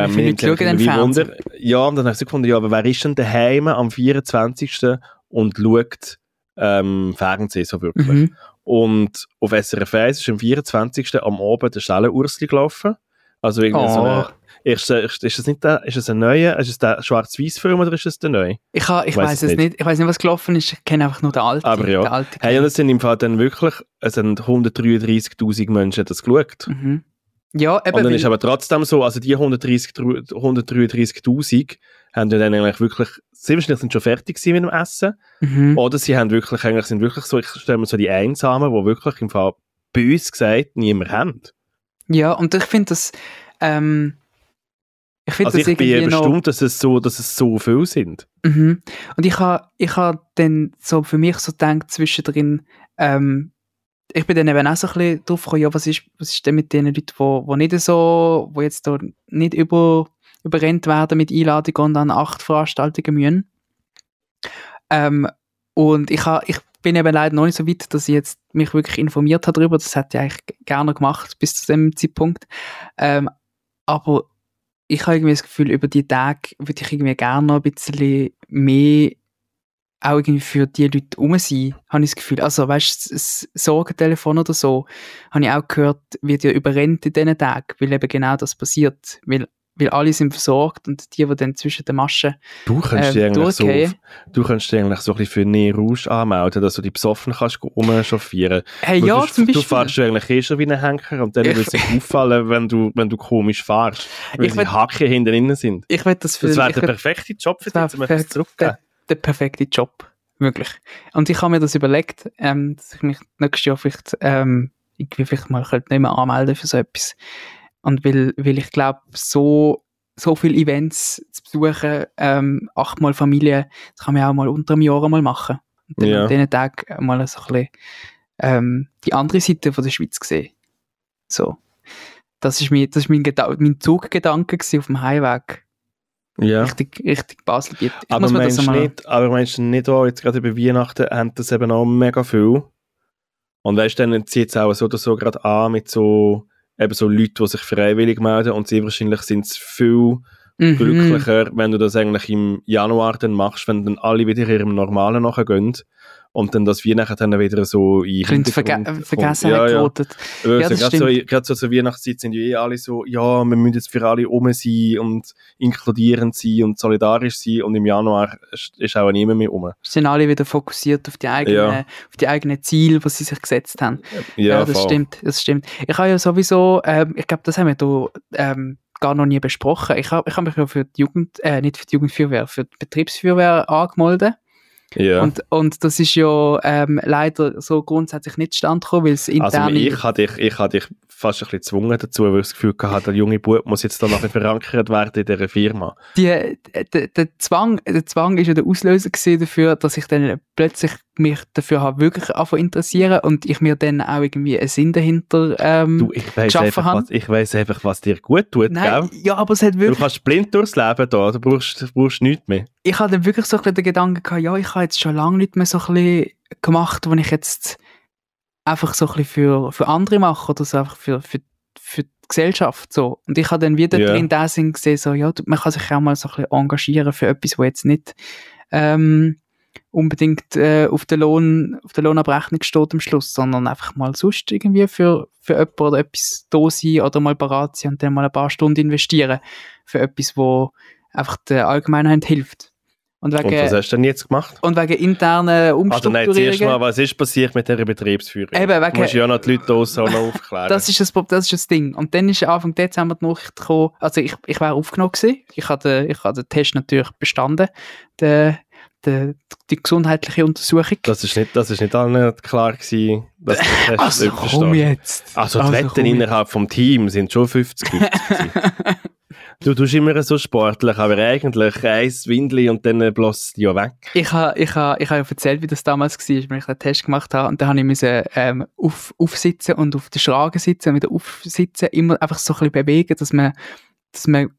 mir Leute nimmt schauen denn Wunder. Ja, und dann habe ich so gefunden, ja, aber wer ist denn daheim am 24. und schaut ähm, Fernsehen so wirklich? Mhm. Und auf SRF 1 ist am 24. am Abend der Stelle Ursli gelaufen. Also irgendwie so Oh. eine, ist, ist, ist das nicht der, ist das ein neuer, ist es der Schwarz-Weiß-Film oder ist es der neue? Ich, ha, ich weiß es nicht. nicht. Ich weiß nicht, was gelaufen ist. Ich kenne einfach nur den alten. Aber ja. Den alten Hey, und es sind im Fall dann wirklich, es sind 133.000 Menschen das geschaut. Mhm. Ja, eben. Und dann ist aber trotzdem so, also die 130 133.000 haben ja dann eigentlich wirklich, sie wahrscheinlich sind schon fertig gewesen mit dem Essen. mhm. Oder sie haben wirklich, eigentlich sind wirklich so, ich stelle mir so die Einsamen, die wirklich im Fall bös gesagt niemand haben. Ja, und ich finde das, ähm, ich finde Also das ich bin bestimmt, dass es so, dass es so viel sind. mhm. und ich habe ich ha dann so für mich so gedacht, zwischendrin, ähm, ich bin dann eben auch so ein bisschen drauf gekommen, ja, was ist, was ist denn mit den Leuten, wo, wo nicht so, wo jetzt da nicht über, überrennt werden mit Einladungen und an acht Veranstaltungen müssen. Ähm, und ich, ha, ich bin eben leider noch nicht so weit, dass ich jetzt mich wirklich informiert habe darüber. Das hätte ich eigentlich gerne gemacht bis zu dem Zeitpunkt. Ähm, aber ich habe irgendwie das Gefühl, über die Tage würde ich irgendwie gerne noch ein bisschen mehr auch irgendwie für die Leute rum sein, habe ich das Gefühl. Also, weißt du, Sorgentelefon oder so, habe ich auch gehört, wird ja überrennt in diesen Tagen, weil eben genau das passiert. Weil, weil alle sind versorgt und die, die dann zwischen den Maschen Du könntest ähm, dich eigentlich so, du könntest dich eigentlich so ein bisschen für Nähe Rouge anmelden, dass du die besoffen kannst rumchauffieren. Hey, Weil ja, du, zum Du Beispiel. fährst ja eigentlich eh schon wie ein Henker und dann würde es auffallen, wenn du, wenn du komisch fährst. Weil Ich die Hacken hinten innen sind. ich will das für Das wäre der perfekte Job für dich, um etwas zurückzugeben. der perfekte Job. Wirklich. Und ich habe mir das überlegt, ähm, dass ich mich nächstes Jahr vielleicht, ähm, irgendwie vielleicht mal könnte nicht mehr anmelden für so etwas. Und weil, weil ich glaube, so, so viele Events zu besuchen, ähm, achtmal Familie, das kann man auch mal unter einem Jahr mal machen. Und dann Ja. an diesen Tagen mal so ein bisschen, ähm, die andere Seite von der Schweiz sehen. So. Das ist mein, das ist mein, Geda mein Zuggedanke auf dem Heimweg. Ja. Richtig, richtig Baselbiet. Ich Aber muss mir das meinst, du mal- nicht, aber meinst du nicht auch, jetzt gerade über Weihnachten haben das eben auch mega viel? Und weißt du, dann zieht es auch so oder so gerade an mit so, eben so Leuten, die sich freiwillig melden und sie wahrscheinlich sind es viel Mhm. glücklicher, wenn du das eigentlich im Januar dann machst, wenn dann alle wieder ihrem Normalen nachgehen und dann das Weihnachten dann wieder so in bisschen verge vergessen ja, ja. geraten. Also, Ja, das gerade, so, gerade so zur Weihnachtszeit sind ja eh alle so, ja, wir müssen jetzt für alle um sein und inkludierend sein und solidarisch sein und im Januar ist, auch niemand mehr um. sind alle wieder fokussiert auf die eigenen, Ja. auf die eigenen Ziele, die sie sich gesetzt haben. Ja, das voll. stimmt, das stimmt. Ich habe ja sowieso, ähm, ich glaube, das haben wir da ähm, gar noch nie besprochen. Ich habe ich hab mich ja für die Jugend, äh, nicht für die Jugendfeuerwehr, für die Betriebsfeuerwehr angemeldet. Ja. Und, und das ist ja ähm, leider so grundsätzlich nicht stand gekommen, weil es Also interne... ich habe dich, ich habe dich fast ein bisschen gezwungen dazu, weil ich das Gefühl hatte, der junge Bub muss jetzt da nachher verankert werden in dieser Firma. die, der, der, Zwang, der Zwang ist ja der Auslöser gewesen dafür, dass ich dann plötzlich mich dafür habe wirklich anfangen interessieren und ich mir dann auch irgendwie einen Sinn dahinter ähm, Du, ich geschaffen einfach, haben. was, ich weiss einfach, was dir gut tut, Nein, gell? ja, aber es hat Du wirklich, kannst blind durchs Leben da, du brauchst, du brauchst nichts mehr. ich hatte dann wirklich so ein bisschen den Gedanken gehabt, ja, ich habe jetzt schon lange nicht mehr so ein bisschen gemacht, wo ich jetzt einfach so ein bisschen für, für andere mache oder so einfach für, für, für die Gesellschaft so. Und ich habe dann wieder Ja. drin den Sinn gesehen, so, ja, du- man kann sich auch mal so ein bisschen engagieren für etwas, wo jetzt nicht ähm, unbedingt äh, auf der Lohn, auf der Lohnabrechnung steht am Schluss, sondern einfach mal sonst irgendwie für, für jemanden oder etwas da sein oder mal parat sein und dann mal ein paar Stunden investieren für etwas, wo einfach der Allgemeinheit hilft. Und Und was wegen, hast du denn jetzt gemacht? und wegen internen Also nein, zuerst Umstrukturierungen. mal, was ist passiert mit dieser Betriebsführung? Eben, wegen- Du musst ja noch die Leute draussen auch noch aufklären. Das ist das, das ist das Ding. Und dann ist Anfang Dezember die Nachricht gekommen, also ich, ich wäre aufgenommen gewesen. Ich hatte, ich hatte den Test natürlich bestanden, der, der, die gesundheitliche Untersuchung. das, ist nicht, das ist nicht allen klar gewesen, dass du das hast also nicht komm jetzt. Also die Also Wetten innerhalb vom Team sind schon 50 gewesen. Du tust immer so sportlich, aber eigentlich eins Windli und dann bloß ja weg. Ich habe ich ha, ich ha ja erzählt, wie das damals war, wenn ich den Test gemacht habe. Und dann habe ich müssen, ähm, auf, aufsitzen und auf der Schragen sitzen und wieder aufsitzen, immer einfach so ein bisschen bewegen, dass man, dass man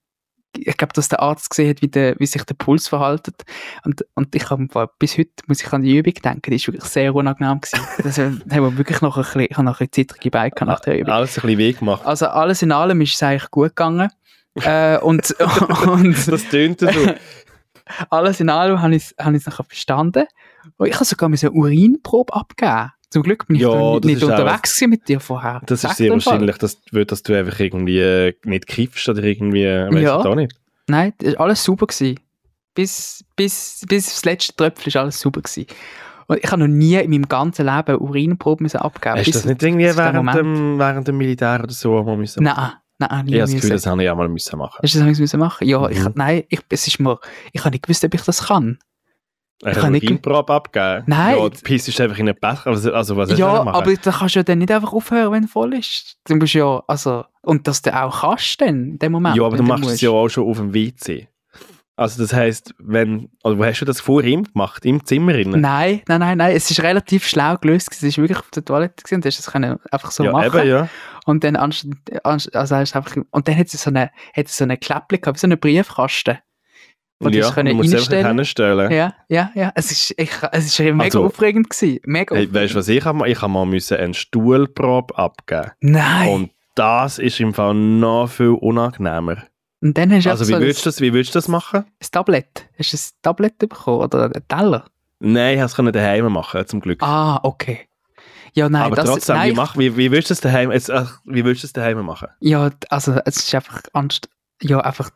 ich glaube, dass der Arzt gesehen hat, wie, der, wie sich der Puls verhaltet. Und, und ich habe bis heute muss ich an die Übung denken, die ist wirklich sehr unangenehm gewesen. Das äh, haben wir wirklich noch ein bisschen, ich habe noch ein bisschen zittrige Beine nach der Übung. Alles ein bisschen weh gemacht. Also alles in allem ist es eigentlich gut gegangen. äh, und, und Das tönt so. alles in allem habe ich es hab nachher verstanden. Und ich habe sogar eine Urinprobe abgeben. Zum Glück bin ich Ja, das nicht auch- unterwegs gewesen mit dir vorher. Das Sag ist sehr wahrscheinlich, dass, du- dass du einfach irgendwie äh, nicht kiffst oder irgendwie, weiss Ja. ich auch nicht. Nein, das war alles super. Gewesen. Bis, bis, bis aufs letzte Tröpfchen war alles super. Gewesen. Und ich habe noch nie in meinem ganzen Leben eine Urinprobe müssen abgeben Hast du das nicht irgendwie während dem, während dem Militär oder so mal müssen Nein, nein, Ich habe das Gefühl, das habe ich ja mal müssen machen. Hast du das müssen machen? Ja, ich, Mhm. nein, ich, es ist mir, ich habe nicht gewusst, ob ich das kann. Ich kann eine Urinprobe abgeben. Nein. Ja, du pissest einfach in einen Becher. Also, also was du Ja, aber da kannst du ja dann nicht einfach aufhören, wenn es voll ist. Du musst ja, also, und dass du auch kannst dann, in dem Moment. ja, aber du machst es ja auch schon auf dem WC. Also das heisst, wenn, also wo hast du das vor ihm gemacht? Im Zimmer innen? Nein, nein, nein, nein, es ist relativ schlau gelöst. Es ist wirklich auf der Toilette gewesen, und du hast es können einfach so ja, machen. eben, ja. Und dann anstatt, anst- also hast einfach, und dann hat es so eine, hat so eine Klappe gehabt, wie so eine Briefkasten. Du ja, es können musst es einfach einstellen. hinstellen. Ja, ja, ja. Es ist, ich, es ist mega Also- aufregend gewesen. Mega Hey, weißt du, was ich habe? Ich habe mal müssen eine Stuhlprobe abgeben. Nein. Und, Und das ist im Fall noch viel unangenehmer. dann hast du Also wie so würdest du das, wie würdest du das machen? ein Tablet. Hast du ein Tablet bekommen oder einen Teller? Nein, ich konnte es daheim machen, zum Glück. Ah, okay. Ja, nein, aber das trotzdem, nein, wie, mach, wie, wie würdest du das daheim, jetzt, ach, wie würdest du das daheim machen? Ja, also es ist einfach anst ja einfach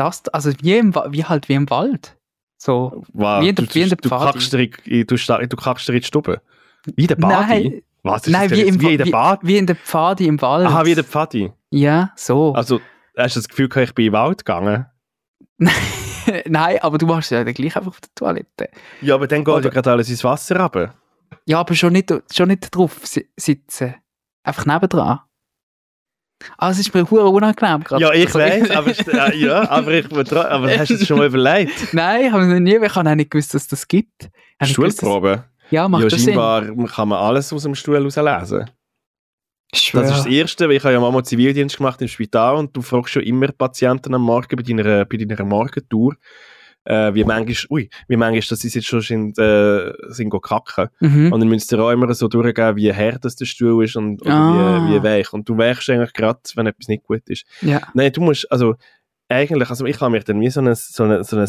das, also wie im, wie halt wie im Wald. So. Wow, Wie in der- du, wie in der du, kackst dir in, du, du kackst dir in die Stube. Wie in der Badi? Nein, Was ist nein, das wie, im, wie in der wie, Badi? wie in der Pfadi im Wald. Aha, wie in der Pfadi. Ja, so. Also, hast du das Gefühl, ich bin in den Wald gegangen? nein, aber du machst ja dann gleich einfach auf der Toilette. Ja, aber dann geht Oder- ja gerade alles ins Wasser runter. Ja, aber schon nicht, schon nicht drauf si- sitzen. Einfach nebendran. Ah, es ist mir hure unangenehm gerade. Ja, ich Also, weiß, aber, äh, ja, aber, ich, aber hast du es schon mal überlegt? Nein, ich habe noch nie, ich habe auch nicht gewusst, dass das gibt. Ich Stuhlprobe? Ja, macht Ja, das Sinn. scheinbar kann man alles aus dem Stuhl herauslesen. Ich Das ist das. Erste, weil ich habe ja mal Zivildienst gemacht im Spital und du fragst schon immer Patienten am Morgen bei deiner, bei deiner Morgentour, äh, wie manchmal, ui, wie manchmal, dass sie jetzt schon sind, äh, sind kacken. Mhm. Und dann müsst ihr auch immer so durchgeben, wie hart das der Stuhl ist und Ah. wie, wie weich. Und du weichst eigentlich gerade, wenn etwas nicht gut ist. Ja. Nein, du musst, also, eigentlich, also ich habe mir dann wie so ein, so ein, so ein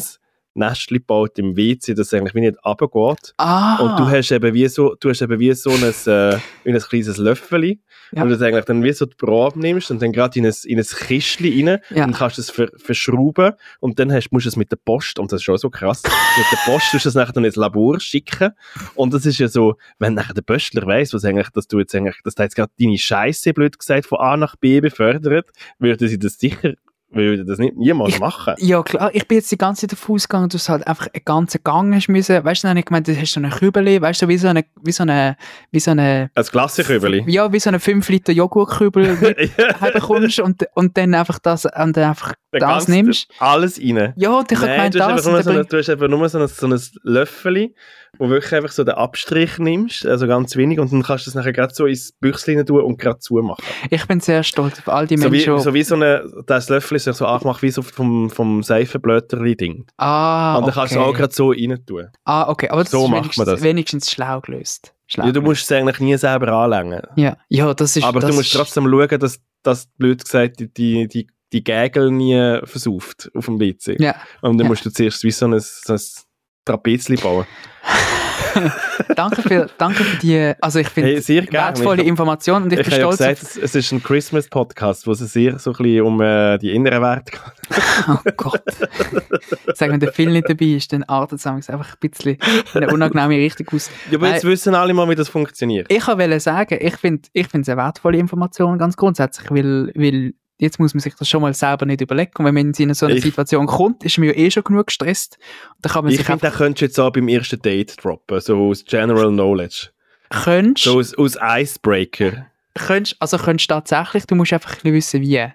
Nestchen gebaut im WC, das eigentlich wie nicht runtergeht. Ah. Und du hast eben wie so, du hast eben wie so ein, äh, ein kleines Löffel, Ja. und du das eigentlich dann wie so die Probe nimmst und dann gerade in ein, in ein Kistchen rein Ja. und kannst es ver, verschrauben und dann hast, musst du es mit der Post, und das ist schon so krass, mit der Post tust du es nachher dann ins Labor schicken und das ist ja so, wenn nachher der Pöstler weiss, was eigentlich, dass du jetzt eigentlich, dass der jetzt gerade deine Scheiße, blöd gesagt, von A nach B befördert, würde sie das sicher, würde das nicht niemals machen. Ja, klar, ich bin jetzt die ganze Zeit davon ausgegangen, dass du halt einfach einen ganzen Gang hast müssen. Weißt du, dann habe ich gemeint, du hast so eine Kübel, weißt du, wie so eine, wie so eine, wie so eine, Als Klassenkübeli. ja, wie so eine 5 Liter Joghurtkübel heimbekommst und, und dann einfach das, und dann einfach das nimmst. Alles rein. Ja, und ich habe gemeint, du hast, das. einfach nur und so dann ein, du hast einfach nur so ein, so ein Löffel, wo wirklich einfach so den Abstrich nimmst, also ganz wenig, und dann kannst du es nachher gerade so ins Büchlein tun und gerade zumachen. ich bin sehr stolz auf all die So wie, Menschen. so wie so eine, das Löffel ist ja so angemacht wie so vom, vom Seifenblöterli-Ding. ah, und dann kannst du es auch gerade so rein tun. Ah, okay, aber das So ist macht man wenigstens, das. wenigstens schlau gelöst. Schlau Ja, du musst es eigentlich nie selber anlängen. Ja, ja, das ist. Aber das du musst trotzdem schauen, dass, dass blöd gesagt, die, die, die, die Gägel nie versauft auf dem WC. Ja, Und dann Ja. musst du zuerst wie so ein, so ein Trapezli bauen. danke für, danke für die, also ich finde, Hey, wertvolle Ich- Informationen und ich, Ich, bin stolz gesagt, es, es ist ein Christmas-Podcast, wo es sehr so ein bisschen um äh, die inneren Werte geht. auf, oh Gott. Sag, wenn der Film nicht dabei ist, dann artet es einfach ein bisschen in eine unangenehme Richtung aus. Ja, aber jetzt wissen alle mal, wie das funktioniert. Ich wollte sagen, ich finde ich finde es eine wertvolle Information ganz grundsätzlich, weil, weil jetzt muss man sich das schon mal selber nicht überlegen. Und wenn man in so eine Ich- Situation kommt, ist man ja eh schon genug gestresst. Und dann kann man Ich sich finde, den könntest du jetzt auch beim ersten Date droppen, so aus General Knowledge. könntest, So aus, aus Icebreaker. könntest, also könntest tatsächlich, du musst einfach ein bisschen wissen, wie.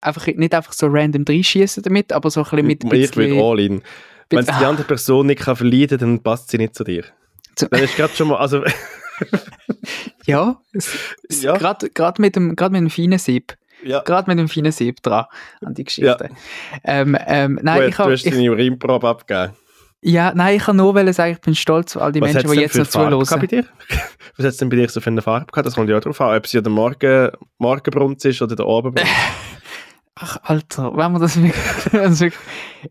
Einfach, nicht einfach so random reinschießen damit, aber so ein bisschen mit ein ich würde bisschen- all in. Wenn es die andere Person nicht kann verleiden kann, dann passt sie nicht zu dir. Zu- Dann ist gerade schon mal, also, Ja, es, es, Ja. gerade gerade mit dem gerade mit dem feinen Sieb, ja. gerade mit dem feinen Sieb dran an die Geschichte. Ähm, ähm, nein, Gut, ich du habe hast deine Urinprobe abgegeben. ja, nein, ich kann nur sagen, ich bin stolz auf all die Was Menschen, die jetzt noch Farbe gehabt bei zuhören. dir? Was hat es denn bei dir so für eine Farbe gehabt? Das kommt ja auch drauf an, ob es ja der Morgen, Morgenbrunz ist oder der Abendbrunz. Ach, Alter, wenn man das wirklich,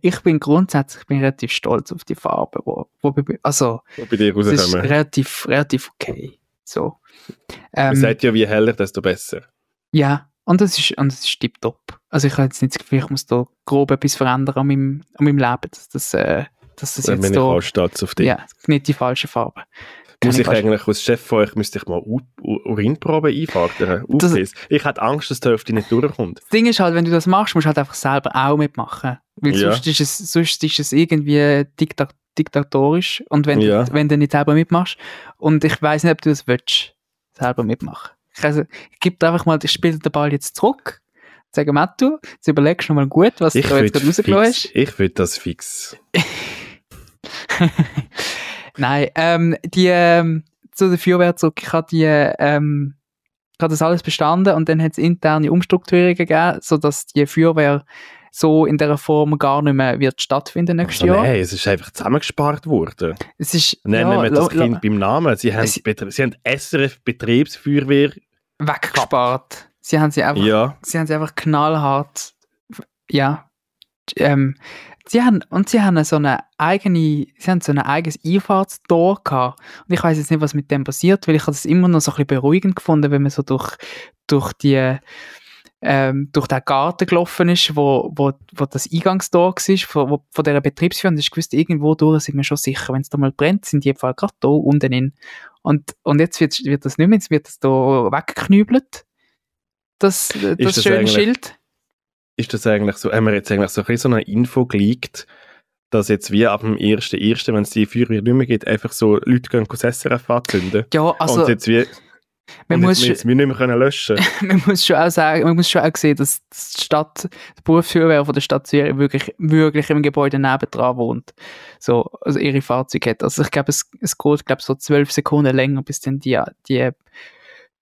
ich bin grundsätzlich ich bin relativ stolz auf die Farbe, wo, wo bei- also die bei dir es ist rauskommen. relativ relativ okay, so. Man Ähm, sagt ja, je heller, desto besser. Ja, und das ist, und das ist tipptopp. Also ich habe jetzt nicht das Gefühl, ich muss da grob etwas verändern an meinem, an meinem Leben, dass das, äh, dass das Dann bin jetzt ich da, auch stolz auf dich. ja, nicht die falsche Farbe. Muss ich eigentlich als Chef von euch, müsste ich mal U U Urinproben einfahren? Das-. Ich hatte Angst, dass die Hälfte nicht durchkommt. Das Ding ist halt, wenn du das machst, musst du halt einfach selber auch mitmachen. Weil Ja. sonst, ist es, sonst ist es irgendwie dikta diktatorisch und wenn, Ja. du, wenn du nicht selber mitmachst und ich weiß nicht, ob du das willst, selber mitmachen. Ich, also, dir einfach mal, ich spiele den Ball jetzt zurück, sage Mattu, jetzt überlegst du noch mal gut, was Ich du jetzt würde gerade rausgelassen fix, hast. ich würd das fix. Nein, ähm, die, ähm, zu der Feuerwehr zurück, ich habe die, ähm, ich habe das alles bestanden und dann hat es interne Umstrukturierungen gegeben, sodass die Feuerwehr so in dieser Form gar nicht mehr wird stattfinden nächstes Also Jahr. nein, es ist einfach zusammengespart worden. Es ist Nennen ja, wir das Kind beim Namen. Sie haben, Es- sie haben SRF Betriebsfeuerwehr. weggespart. Sie haben sie einfach, Ja, sie haben sie einfach knallhart, ja, ähm, sie haben, und sie haben so eine eigene, sie haben so ein eigenes Einfahrtstor gehabt. Und ich weiß jetzt nicht, was mit dem passiert, weil ich habe das immer noch so ein bisschen beruhigend gefunden, wenn man so durch, durch die, ähm, durch den Garten gelaufen ist, wo, wo, wo das Eingangstor war, von, wo, von dieser Betriebsführung. Ich wusste, irgendwo durch sind wir schon sicher, wenn es da mal brennt, sind die im Fall gerade da unten in. Und, und jetzt wird, wird das nicht mehr, jetzt wird das da weggeknübelt. Das, das, das schöne Schild. ist das eigentlich so, haben wir jetzt eigentlich so ein bisschen so eine Info geleakt, dass jetzt wie ab dem 1.1., wenn es die Feuerwehr nicht mehr gibt, einfach so Leute gehen das SRF anzünden. Ja, also und jetzt wie, man, und muss, jetzt, jetzt wir nicht mehr können löschen man muss schon auch sagen, man muss schon auch sehen, dass die Stadt, die Berufsfeuerwehr von der Stadt Zürich wirklich, wirklich im Gebäude nebendran wohnt. So, also ihre Fahrzeuge hat. Also ich glaube, es, es geht, glaube so zwölf Sekunden länger, bis dann die, die,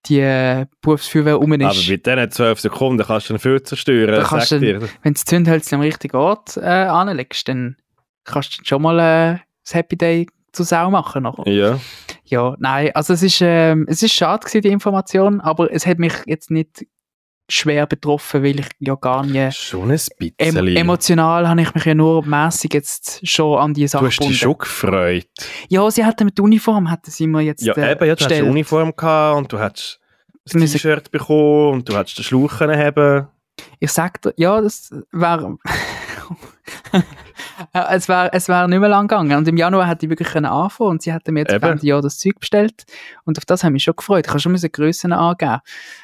die Berufsfeuerwehr Aber ist. mit diesen 12 Sekunden kannst du den viel zerstören, Da kannst sag du- dir. Wenn du das Zündhölzchen am richtigen Ort äh, anlegst, dann kannst du schon mal äh, das Happy Day zu Sau machen. Nachher. Ja, Ja, nein, also es ist, ähm, es ist schade gewesen, die Information, aber es hat mich jetzt nicht schwer betroffen, weil ich ja gar nicht... Schon ein bisschen. Em emotional habe ich mich ja nur mäßig jetzt schon an die Sache du hast dich schon gefreut. Ja, sie hatten mit der Uniform, hatten sie mir jetzt Ja, äh, eben, ja, du hast bestellt. eine Uniform gehabt und du hast ein T-Shirt bekommen und du hast den Schlauch können haben. Ich sag dir, ja, das wäre... Ja, es wäre es wär nicht mehr lang gegangen. Und im Januar hätte ich wirklich anfangen und sie hätten mir jetzt. Ende Jahr das Zeug bestellt. Und auf das habe ich mich schon gefreut. Ich habe schon Grössen angeben.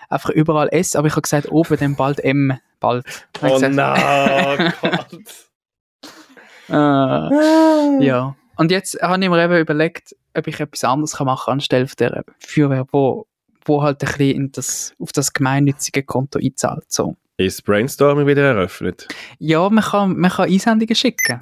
Einfach überall S, aber ich habe gesagt, oben dann bald M. Bald. Oh gesagt, nein, Gott. äh, ja. Und jetzt habe ich mir eben überlegt, ob ich etwas anderes kann machen kann anstelle von der Feuerwehr, wo, wo halt ein bisschen in das, auf das gemeinnützige Konto einzahlt. So. Ist Brainstorming wieder eröffnet? Ja, man kann, man kann Einsendungen schicken.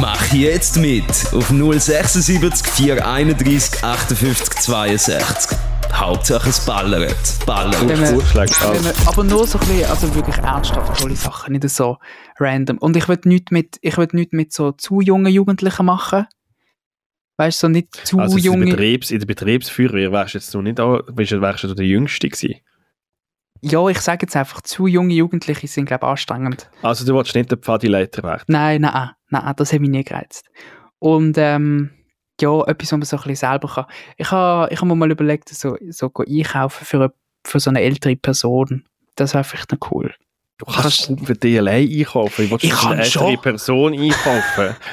Mach jetzt mit auf 076 431 58 62. Hauptsache es ballert. Ballert. Wenn man- Vorschlag. Wenn man, aber nur so ein bisschen, also wirklich ernsthaft tolle Sachen, nicht so random. Und ich will nichts mit, ich will nichts mit so zu jungen Jugendlichen machen. Weißt du, so nicht zu Also in der, junge. Betriebs-, in der Betriebsfeuerwehr wärst du jetzt noch nicht, auch- wärst du wärst du der Jüngste gewesen. Ja, ich sage jetzt einfach, zu junge Jugendliche sind, glaube ich, anstrengend. Also du wolltest nicht der Pfadileiter werden. Nein, nein, nein, das hat mich nie gereizt. Und ähm, ja, etwas, was man so ein bisschen selber kann. Ich habe ich hab mir mal überlegt, so, so einkaufen für, eine- für so eine ältere Person. Das wäre vielleicht noch cool. Du kannst für dich allein einkaufen. Ich, Ich kann eine ältere schon. Person einkaufen.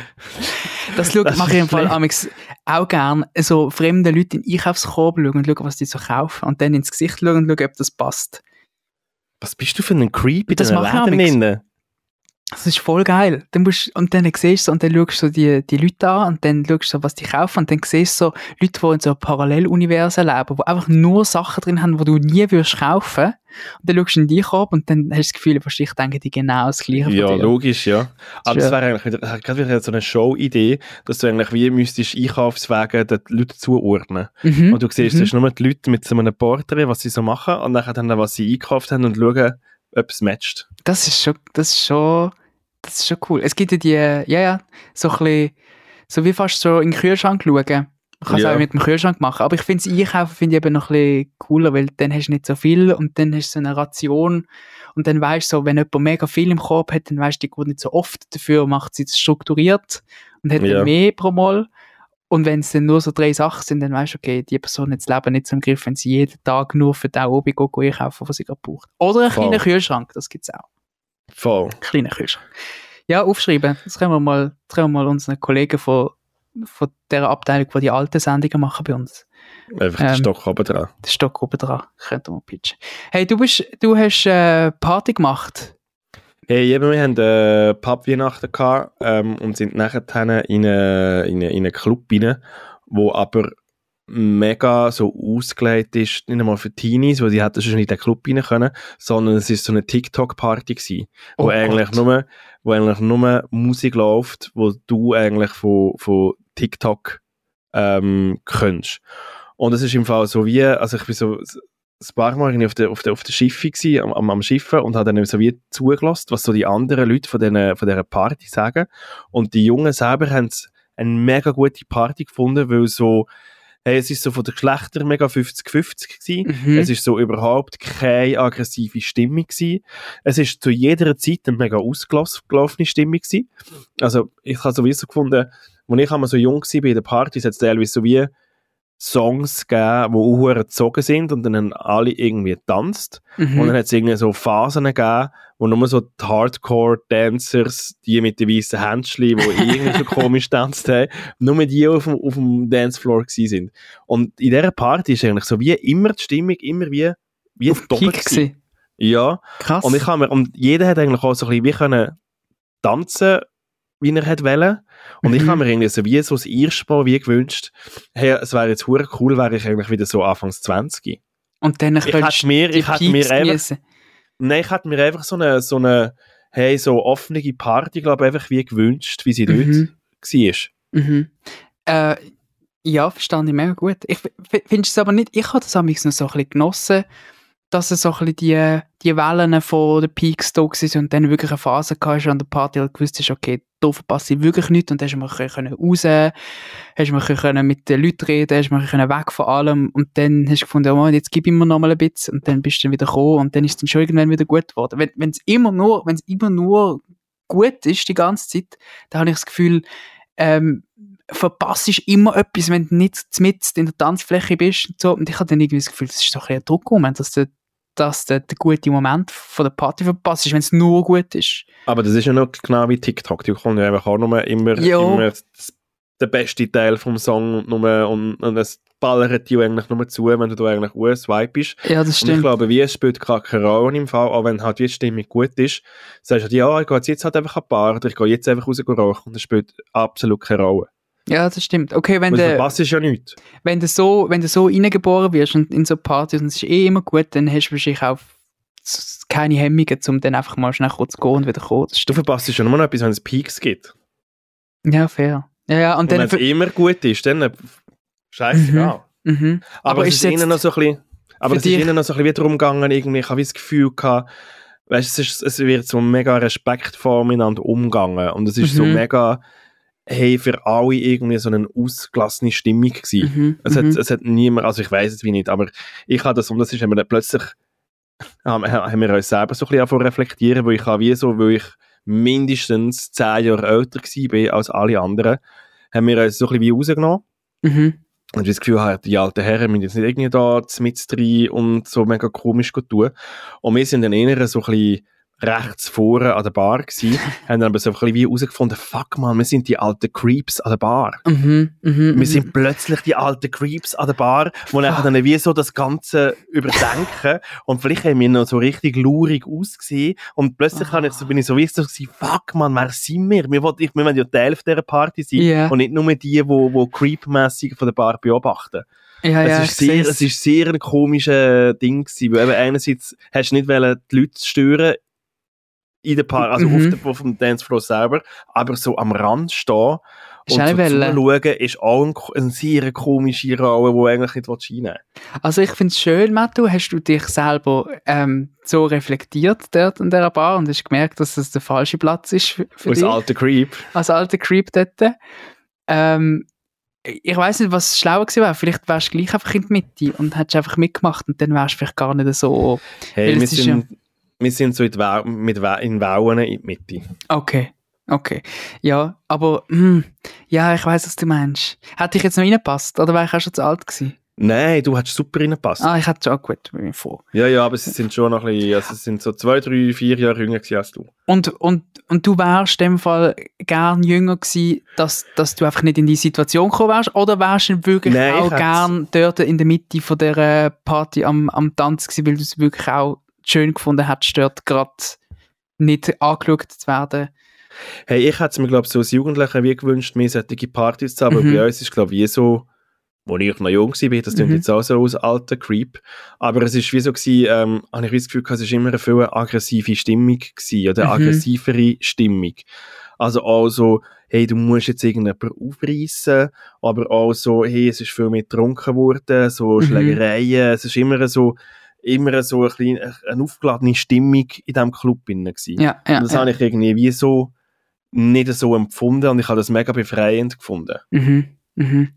Das, Das mache ich im Fall amix auch gerne. So fremde Leute in den Einkaufskorb schauen und schauen, was die so kaufen. Und dann ins Gesicht schauen und schauen, ob das passt. Was bist du für ein Creep in Das diesen Läden? Das ist voll geil. Dann musst, und dann siehst du so, und dann schaust du so die, die Leute an und dann schaust du so, was die kaufen und dann siehst du so Leute, die in so Paralleluniversen leben, die einfach nur Sachen drin haben, die du nie würdest kaufen. Und dann schaust du in dich ab und dann hast du das Gefühl, wahrscheinlich denken die genau das Gleiche Ja, logisch, ja. Aber Ja. das wäre eigentlich wieder, gerade wieder so eine Show-Idee, dass du eigentlich wie müsstest Einkaufswege den Leuten zuordnen. Mhm. Und du siehst, Mhm. das ist nur die Leute mit so einem Porträt, was sie so machen, und dann dann, was sie einkauft haben und schauen, ob es matcht. Das ist schon, das ist schon, das ist schon cool. Es gibt ja die, ja, ja, so ein bisschen, so wie fast so in den Kühlschrank schauen. Man kann es Ja. auch mit dem Kühlschrank machen. Aber ich finde das Einkaufen finde ich eben noch ein bisschen cooler, weil dann hast du nicht so viel und dann hast du so eine Ration und dann weißt du so, wenn jemand mega viel im Korb hat, dann weißt du, die geht nicht so oft dafür, macht sie strukturiert und hat Ja. mehr pro Mal. Und wenn es dann nur so drei Sachen sind, dann weißt du, okay, die Person hat das Leben nicht im Griff, wenn sie jeden Tag nur für den geht, einkaufen, was sie gerade braucht. Oder einen Voll. kleinen Kühlschrank, das gibt es auch Voll. kleinen Kühlschrank. Ja, aufschreiben. Das können wir mal, das können wir mal unseren Kollegen von, von der Abteilung, die die alten Sendungen machen bei uns. Einfach Ähm. den Stock oben dran. Der Stock oben dran. Könnten wir pitchen. Hey, du bist, du hast äh, Party gemacht. Hey, eben, wir hatten äh, Pappweihnachten gehabt ähm, und sind nachher in, eine, in, eine, in einen Club rein, wo aber mega so ausgelegt ist, nicht einmal für Teenies, weil die hätten schon in den Club rein können, sondern es ist so eine TikTok-Party gewesen, wo Oh eigentlich Gott. nur, wo eigentlich nur Musik läuft, wo du eigentlich von, von TikTok ähm, kennst. Und es ist im Fall so wie, also ich bin so ein paar Mal auf der, auf der, auf der Schiffe gsi, am, am, am Schiffen und habe dann so wie zugelassen, was so die anderen Leute von, den, von dieser Party sagen. Und die Jungen selber haben eine mega gute Party gefunden, weil so, hey, es ist so von den Geschlechtern mega 50-50 gewesen. Mhm. Es ist so überhaupt keine aggressive Stimmung gewesen. Es ist zu jeder Zeit eine mega ausgelaufene Stimmung gewesen. Also, ich habe sowieso gefunden, als ich einmal so jung war bei den Partys, hat es teilweise so wie Songs gegeben, die auch gezogen sind und dann haben alle irgendwie getanzt. Mhm. Und dann hat es irgendwie so Phasen gegeben, wo nur so die Hardcore-Dancers, die mit den weißen Händchen, die irgendwie so komisch tanzt haben, nur die auf dem, auf dem Dancefloor sind. Und in dieser Party ist eigentlich so wie immer die Stimmung, immer wie, wie auf doppelt. Ja, Krass. und ich habe mir, und jeder hat eigentlich auch so ein bisschen wie können tanzen, wie er hat wollen. Und ich Mhm. habe mir irgendwie so wie so das erste Mal wie gewünscht, hey, es wäre jetzt hure cool, wäre ich eigentlich wieder so Anfangs 20. Und dann Ich hätte mir, ich hätte mir einfach, nein, ich hätte mir einfach so eine, so eine, hey, so offene Party, glaube ich, einfach wie gewünscht, wie sie dort Mhm. war. Mhm. Äh, ja, verstand ich mega gut. Ich finde es aber nicht, ich habe das amigs noch so ein bisschen genossen, dass es so ein bisschen die, die Wellen von den Peaks da waren und dann wirklich eine Phase gehabt an der Party, du gewusst hast, okay, da verpasse ich wirklich nichts und dann hast du mal können raus, hast mal können mit den Leuten reden, hast mal können weg von allem und dann hast du gefunden, oh, jetzt gib immer noch mal ein bisschen und dann bist du dann wieder gekommen und dann ist es dann schon irgendwann wieder gut geworden. Wenn es immer nur, wenn es immer nur gut ist die ganze Zeit, dann habe ich das Gefühl, ähm, verpasst immer etwas, wenn du nicht mit in der Tanzfläche bist und so. Und ich habe dann irgendwie das Gefühl, das ist doch ein Druckmoment, dass du dass du den guten Moment von der Party verpasst, wenn es nur gut ist. Aber das ist ja noch genau wie TikTok. Die kommen ja einfach auch nur immer, immer der beste Teil vom Song und, nur, und, und es ballert dir eigentlich nur zu, wenn du da eigentlich US-Swipe bist. Ja, das stimmt. Und ich glaube, wie es spielt gerade keine Rolle im Fall, auch wenn halt die Stimmung gut ist, sagst du halt, ja, ich gehe jetzt halt einfach ein paar oder ich gehe jetzt einfach raus rauchen und es spielt absolut keine Rolle. Ja, das stimmt. Okay, wenn du... verpasst ja nichts. Wenn du so, wenn du so reingeboren wirst und in so Partys und es ist eh immer gut, dann hast du wahrscheinlich auch keine Hemmungen, um dann einfach mal schnell kurz zu gehen und wieder zu kommen. Du verpasst schon immer noch etwas, wenn es Peaks gibt. Ja, fair. Ja, ja, und, und dann... wenn es immer gut ist, dann... Scheißegal. Mhm. Mhm. Aber, aber es ist ihnen noch so ein bisschen... Aber es ist ihnen noch so ein bisschen darum gegangen, irgendwie, ich habe das Gefühl gehabt, weißt, es, ist, es wird so mega respektvoll miteinander umgegangen und es ist mhm. so mega hey, für alle irgendwie so eine ausgelassene Stimmung gewesen. Mhm, es, hat, mhm. es hat niemand, also ich weiß es wie nicht, aber ich habe das, und das ist, wenn wir dann plötzlich, haben, haben wir uns selber so ein bisschen reflektieren, wo ich habe wie so, weil ich mindestens zehn Jahre älter war als alle anderen, haben wir uns so ein bisschen wie rausgenommen. Mhm. Und ich das Gefühl habe, die alten Herren müssen jetzt nicht irgendwie da mit drin und so mega komisch tun. Und wir sind dann eher so ein bisschen rechts vorne an der Bar gsi, haben dann aber so ein bisschen wie herausgefunden, fuck man, wir sind die alten Creeps an der Bar. Mhm, mh, wir mhm. sind plötzlich die alten Creeps an der Bar, wo dann, dann wie so das Ganze überdenken und vielleicht haben wir noch so richtig lurig ausgesehen und plötzlich oh. ich so, bin ich so wie so gewesen, fuck man, wer sind wir? Wir wollen, wir wollen ja Teil dieser Party sein yeah. und nicht nur die, die, die creepmässig von der Bar beobachten. Ja, es, ja, ist sehr, es ist sehr ein komisches Ding gewesen, weil eben einerseits hast du nicht wollen, die Leute stören, in der Paar, also mhm. auf, der, auf dem Dancefloor selber, aber so am Rand stehen und so zuschauen, ist auch ein, eine sehr komische Rolle, die eigentlich nicht reinnehmen Also ich finde es schön, Mattu, hast du dich selber ähm, so reflektiert dort in dieser Bar und hast gemerkt, dass das der falsche Platz ist für, für Als dich? alter Creep. Als alter Creep dort. Ähm, ich weiß nicht, was schlauer gewesen wäre. Vielleicht wärst du gleich einfach in der Mitte und hättest einfach mitgemacht und dann wärst du vielleicht gar nicht so... Hey, wir sind, wir sind so in, Wa mit Wa in Wauen in die Mitte. Okay. Okay. Ja, aber hm, ja, ich weiß, was du meinst. Hätte ich jetzt noch reingepasst oder wäre ich auch schon zu alt gewesen? Nein, du hättest super reingepasst. Ah, ich hätte schon gut bin ich vor. Ja, ja, aber sie sind schon noch ein bisschen, also sie sind so zwei, drei, vier Jahre jünger als du. Und, und, und du wärst in dem Fall gern jünger gewesen, dass, dass du einfach nicht in die Situation gekommen wärst? Oder wärst du wirklich Nein, auch gern dort in der Mitte von der Party am, am Tanz gewesen, weil du es wirklich auch schön gefunden hättest, dort gerade nicht angeschaut zu werden. Hey, ich hätte es mir, glaube ich, so als Jugendlicher wie gewünscht, mehr solche Partys zu haben, mhm. bei uns ist, glaube ich, wie so, wo ich noch jung war, das klingt mhm. jetzt auch so aus alter Creep, aber es ist wie so gewesen, ähm, habe ich das Gefühl, es war immer eine viel aggressive Stimmung gewesen, oder mhm. aggressivere Stimmung. Also auch so, hey, du musst jetzt irgendjemanden aufreißen, aber auch so, hey, es ist viel mehr getrunken worden, so mhm. Schlägereien, es ist immer so, immer so ein bisschen eine aufgeladene Stimmung in diesem Club drin Ja, ja, und das ja. habe ich irgendwie wie so nicht so empfunden und ich habe das mega befreiend gefunden. Mhm, mhm.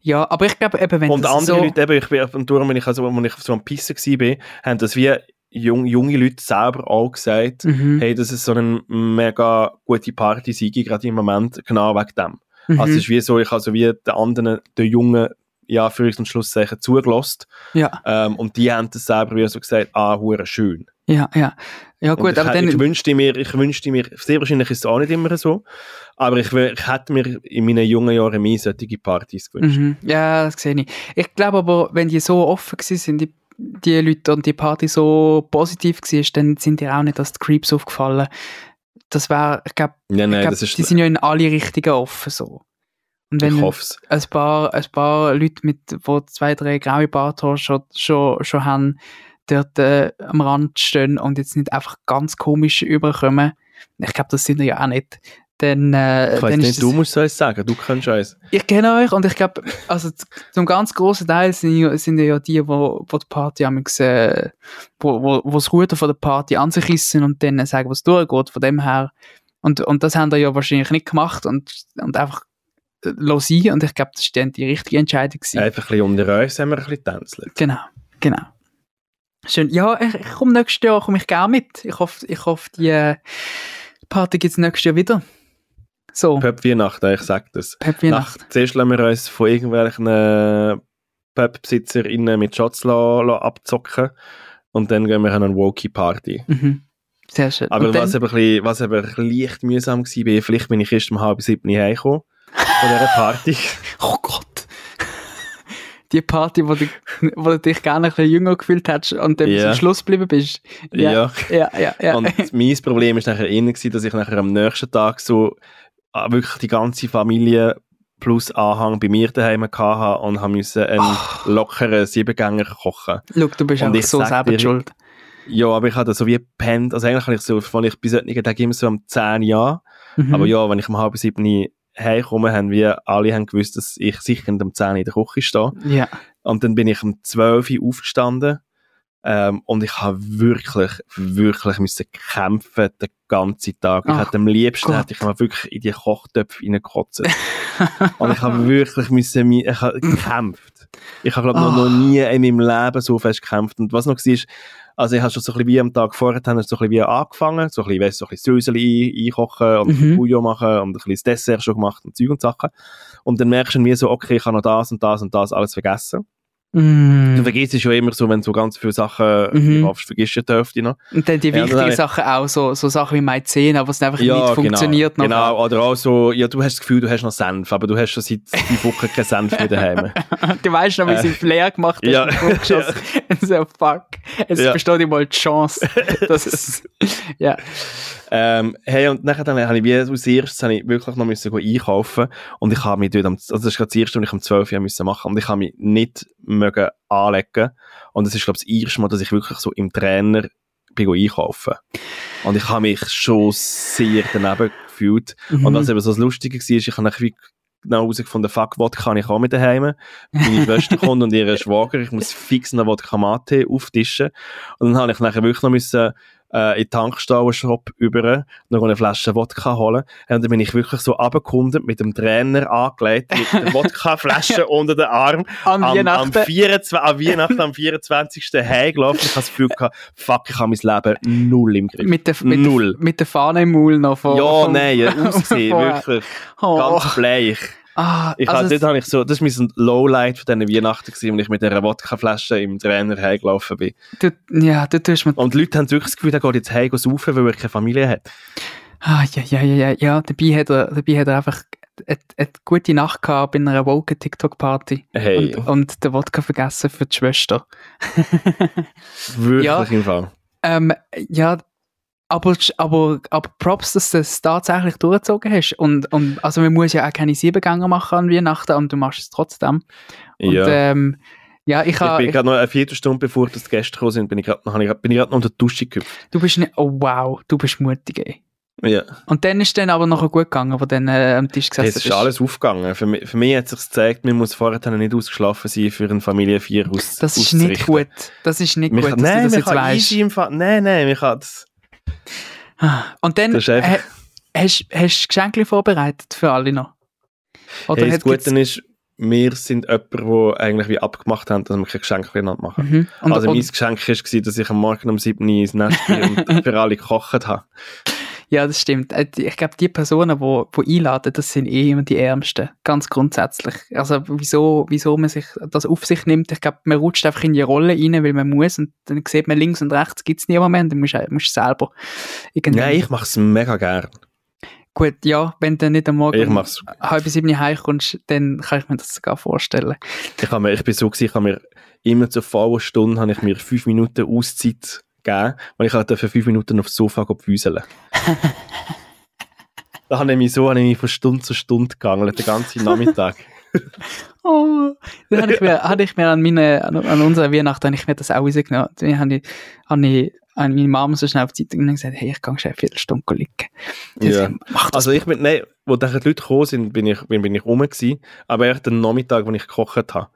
Ja, aber ich glaube eben, wenn Und andere so Leute, eben, ich bin, und darum, wenn ich, also, wenn ich so am Pissen war, haben das wie jung, junge Leute selber auch gesagt, mhm. hey, das ist so eine mega gute Party sei, gerade im Moment, genau wegen dem. Mhm. Also es ist wie so, ich also wie den anderen, den jungen ja, für und Schlusszeichen zugelost. Ja. Ähm, und die haben das selber wie so gesagt, ah, hure schön. Ja, ja. Ja, gut, ich, aber dann... Ich wünschte mir, ich wünschte mir, sehr wahrscheinlich ist es auch nicht immer so, aber ich, ich hätte mir in meinen jungen Jahren mehr solche Partys gewünscht. Mhm. Ja, das sehe ich. Ich glaube aber, wenn die so offen sind, die, die Leute und die Party so positiv war, dann sind dir auch nicht als die Creeps aufgefallen. Das wäre, ich glaube, ja, glaub, die sind ja in alle Richtungen offen so. Und wenn ich hoffe ein paar, ein paar Leute, mit, die zwei, drei graue Barthaare schon, schon, schon haben, dort äh, am Rand stehen und jetzt nicht einfach ganz komisch überkommen, ich glaube, das sind ja auch nicht, dann, äh, Ich weiss nicht, du musst so eins sagen, du kannst eins. ich kenne euch und ich glaube, also zum ganz großen Teil sind, sind ja die, wo, wo die Party amigs, äh, wo, wo, wo das Ruder von der Party an sich rissen und dann sagen, was durchgeht, von dem her. Und, und das haben wir ja wahrscheinlich nicht gemacht und, und einfach lassen und ich glaube, das ist dann die richtige Entscheidung gewesen. Einfach ein bisschen unter uns haben wir ein bisschen tänzelt. Genau, genau. Schön. Ja, ich, ich komme nächstes Jahr komme ich gerne mit. Ich hoffe, ich hoffe die äh, Party gibt es nächstes Jahr wieder. So, Pöpp Weihnachten, ich sag das. Happy Nacht. Nach, zuerst lassen wir uns von irgendwelchen äh, Pub-BesitzerInnen mit Shots abzocken und dann gehen wir an eine Woki-Party. Mhm. Sehr schön. Aber Und dann- was, ein bisschen, was bisschen leicht mühsam war, vielleicht bin ich erst um halb sieben heimgekommen von dieser Party. Oh Gott. Die Party, wo du, wo du dich gerne ein bisschen jünger gefühlt hast und dann bis Ja. zum Schluss geblieben bist. Ja. Ja, ja, ja. Und mein Problem ist nachher innen dass ich nachher am nächsten Tag so äh, wirklich die ganze Familie plus Anhang bei mir daheim hatte und haben müssen einen lockeren Siebengänger kochen. Schau, du bist Und einfach ich so selber dir, schuld. Ja, aber ich hatte so wie gepennt. Also eigentlich habe ich so, von ich bis solchen Tagen immer so am 10 Jahr. Mhm. Aber ja, wenn ich um halb sieben heimkomme, haben wir alle haben gewusst, dass ich sicher um 10 in der Küche stehe. Ja. Und dann bin ich um 12 Uhr aufgestanden. Ähm, und ich habe wirklich, wirklich müssen kämpfen den ganzen Tag. Ich Ach hätte am liebsten, Gott. hätte ich mal wirklich in die Kochtöpfe reingekotzt. und ich habe wirklich müssen, ich habe gekämpft. Ich habe, glaube noch, noch Ach. nie in meinem Leben so fest gekämpft. Und was noch war, also ich habe schon so ein bisschen wie am Tag vorher dann so ein bisschen wie angefangen, so ein bisschen, weißt, so ein bisschen ein, einkochen und Mhm. mhm. Bouillon machen und ein bisschen das Dessert schon gemacht und Zeug und Sachen. Und dann merkst du irgendwie so, okay, ich habe noch das und das und das alles vergessen. Mm. Du vergisst es ja immer so, wenn du so ganz viele Sachen Mhm. kaufst, vergisst du die Hälfte noch. Und dann die Ja, wichtigen dann- Sachen auch, so, so Sachen wie Maizena, aber es einfach nicht funktioniert genau, noch. genau. Oder auch so, ja, du hast das Gefühl, du hast noch Senf, aber du hast schon seit fünf Wochen keinen Senf mehr daheim. Du weißt noch, wie sie Äh, Flair gemacht hat. ja. und vorgeschossen. so, fuck. Es Ja. besteht nicht mal die Chance. dass es, ja. Ähm, hey, und nachher dann habe ich wie als erstes habe ich wirklich noch müssen einkaufen und ich habe mich dort, am, also das ist gerade das erste, was ich um 12 Uhr müssen machen und ich habe mich nicht mögen anlegen und das ist glaube ich das erste Mal, dass ich wirklich so im Trainer bin einkaufen und ich habe mich schon sehr daneben gefühlt Mhm. und was eben so das Lustige war, ich habe wie genau herausgefunden, fuck, Wodka kann ich auch mit daheim. Meine Schwester kommt und ihre Schwager, ich muss fix einen Wodka Mate auftischen. Und dann habe ich nachher wirklich noch müssen, äh, in den Tankstellen-Shop über noch eine Flasche Wodka holen. Und dann bin ich wirklich so abgekundet mit dem Trainer angelegt, mit der Wodkaflasche unter den Arm. An Am, am, Weihnachten. 24, am Weihnachten, am 24. heimgelaufen. Ich habe das Gefühl gehabt, fuck, ich habe mein Leben null im Griff. Mit der, mit, Null. Der, mit der Fahne im Maul noch von. ja, nein, ausgesehen, wirklich. Oh. Ganz bleich. Ah, Ich also dort habe ich so, das war mein Lowlight von diesen Weihnachten, gewesen, als ich mit dieser Wodkaflasche im Trainer heimgelaufen bin. du, ja, du tust mir. Und die Leute haben wirklich das Gefühl, der geht jetzt heim saufen, weil er keine Familie hat. Ah, ja, ja, ja, ja, ja. Dabei hat er, dabei hat er einfach eine, eine gute Nacht gehabt bei einer woke TikTok-Party. Hey, Und, und den Wodka vergessen für die Schwester. wirklich ja. im Fall. Ähm, ja, aber, aber, aber Props, dass du es tatsächlich durchgezogen hast. Und, und also man muss ja auch keine Siebengänger machen an Weihnachten und du machst es trotzdem. Und ja. ähm, ja, ich ich habe. bin gerade noch eine Viertelstunde bevor die Gäste gekommen sind, bin ich gerade noch, ich grad- ich noch unter die Dusche gehüpft. Du bist nicht. Oh wow, du bist mutig, ey. Ja. Und dann ist dann aber nachher gut gegangen, wo dann äh, am Tisch gesessen Hey, es ist alles aufgegangen. Für mich, für mich hat es sich gezeigt, man muss vorher nicht ausgeschlafen sein, für eine Familienfeier aus, Das ist nicht gut. Das ist nicht Man gut, kann, nein, das jetzt weißt. easy im Fall. Nein, nein, man kann das. Und dann einfach- hast du Geschenke vorbereitet für alle noch? Oder Hey, das Gute ist, wir sind jemand, der eigentlich wie abgemacht haben, dass wir kein Geschenk miteinander machen. Mhm. Und, also mein und, Geschenk war, dass ich am Morgen um 7 Uhr ins Nest bin und für alle gekocht habe. Ja, das stimmt. Äh, Ich glaube, die Personen, die wo, wo einladen, das sind eh immer die Ärmsten. Ganz grundsätzlich. Also wieso, wieso man sich das auf sich nimmt, ich glaube, man rutscht einfach in die Rolle rein, weil man muss und dann sieht man links und rechts gibt es niemanden, dann musst du musst selber irgendwie... Nein, ich mache es mega gern. Gut, ja, wenn du nicht am Morgen Ich um mach's. halb sieben heimkommst, dann kann ich mir das sogar vorstellen. Ich, habe mir, ich bin so gewesen, ich habe mir immer zur vollen Stunde habe ich mir fünf Minuten Auszeit gegeben, weil ich halt für fünf Minuten aufs Sofa gewüseln. da habe ich mich so habe ich mich von Stunde zu Stunde gegangen, den ganzen Nachmittag. Oh, dann habe ich mir, habe ich mir an meine, an, an unserer Weihnachten, habe ich mir das auch rausgenommen. Dann habe ich, habe ich habe meine Mama so schnell auf die Zeitung und gesagt, hey, ich gehe schnell eine Viertelstunde liegen. Ja. sagt, Mach das. Also ich bin, nein, wo dann die Leute gekommen sind, bin ich, bin, bin ich rum gewesen, aber erst den Nachmittag, wo ich gekocht habe.